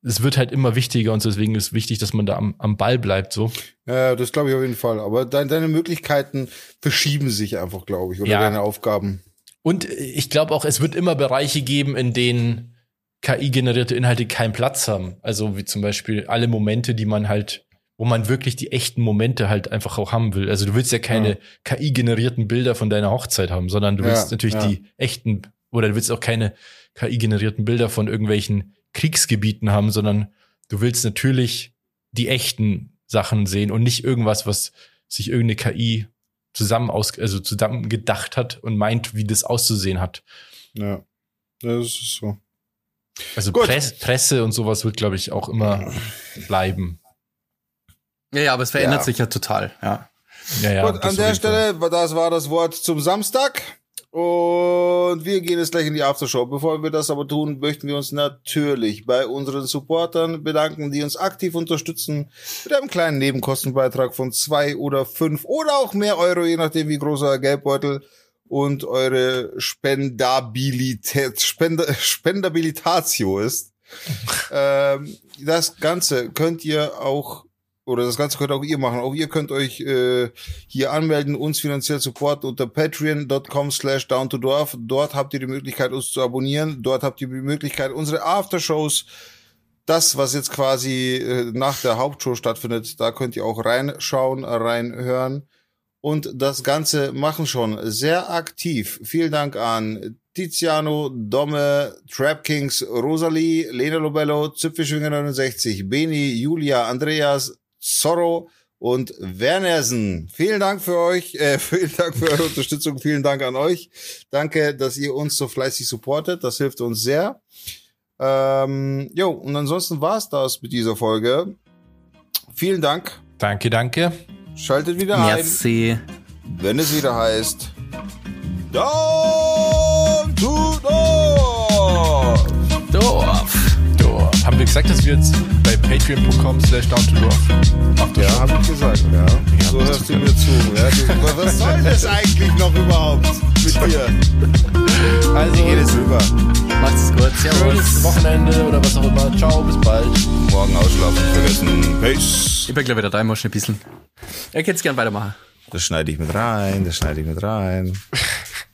es wird halt immer wichtiger und deswegen ist wichtig, dass man da am, am Ball bleibt, so. Ja, das glaube ich auf jeden Fall. Aber dein, deine Möglichkeiten verschieben sich einfach, glaube ich, oder Ja. deine Aufgaben. Und ich glaube auch, es wird immer Bereiche geben, in denen KI-generierte Inhalte keinen Platz haben. Also wie zum Beispiel alle Momente, die man halt, wo man wirklich die echten Momente halt einfach auch haben will. Also du willst ja keine Ja. KI-generierten Bilder von deiner Hochzeit haben, sondern du willst Ja, natürlich ja. die echten, oder du willst auch keine KI-generierten Bilder von irgendwelchen Kriegsgebieten haben, sondern du willst natürlich die echten Sachen sehen und nicht irgendwas, was sich irgendeine KI zusammen aus, also zusammen gedacht hat und meint, wie das auszusehen hat. Ja. Das ist so. Also. Press, Presse und sowas wird, glaube ich, auch immer bleiben. Ja, ja, aber es verändert Ja. sich ja total, ja. Ja, ja, Gut, an der. Stelle, das war das Wort zum Samstag. Und wir gehen jetzt gleich in die Aftershow. Bevor wir das aber tun, möchten wir uns natürlich bei unseren Supportern bedanken, die uns aktiv unterstützen mit einem kleinen Nebenkostenbeitrag von zwei oder fünf oder auch mehr Euro, je nachdem wie groß euer Geldbeutel und eure Spendabilität, Spend Spendabilitatio ist. ähm, das Ganze könnt ihr auch oder das Ganze könnt auch ihr machen. Auch ihr könnt euch äh, hier anmelden, uns finanziell supporten unter patreon.com slash down to dorf. Dort habt ihr die Möglichkeit, uns zu abonnieren. Dort habt ihr die Möglichkeit, unsere Aftershows, das, was jetzt quasi äh, nach der Hauptshow stattfindet, da könnt ihr auch reinschauen, reinhören. Und das Ganze machen schon sehr aktiv. Vielen Dank an Tiziano, Domme, Trap Kings, Rosalie, Lena Lobello, Zipfelschwinger 69, Beni, Julia, Andreas, Zorro und Wernersen. Vielen Dank für euch, äh, vielen Dank für eure Unterstützung, vielen Dank an euch. Danke, dass ihr uns so fleißig supportet, das hilft uns sehr. Ähm, jo, und ansonsten war's das mit dieser Folge. Vielen Dank, Danke, danke. schaltet wieder ein, Merci. wenn es wieder heißt Down to Dorf! Dorf. So, haben wir gesagt, dass wir jetzt bei patreon.com slash down to dorf der Ja, habe ich gesagt, ja. So bist hörst du mir zu. Ja, du, was soll das eigentlich noch überhaupt mit dir? Also, Wie geht es rüber? Macht's gut. schönes Servus. Wochenende oder was auch immer. Ciao, bis bald. Morgen ausschlafen vergessen. Peace. Ich bin gleich wieder da, ich muss schon ein bisschen. Er könnte gern weitermachen. Das schneide ich mit rein, das schneide ich mit rein.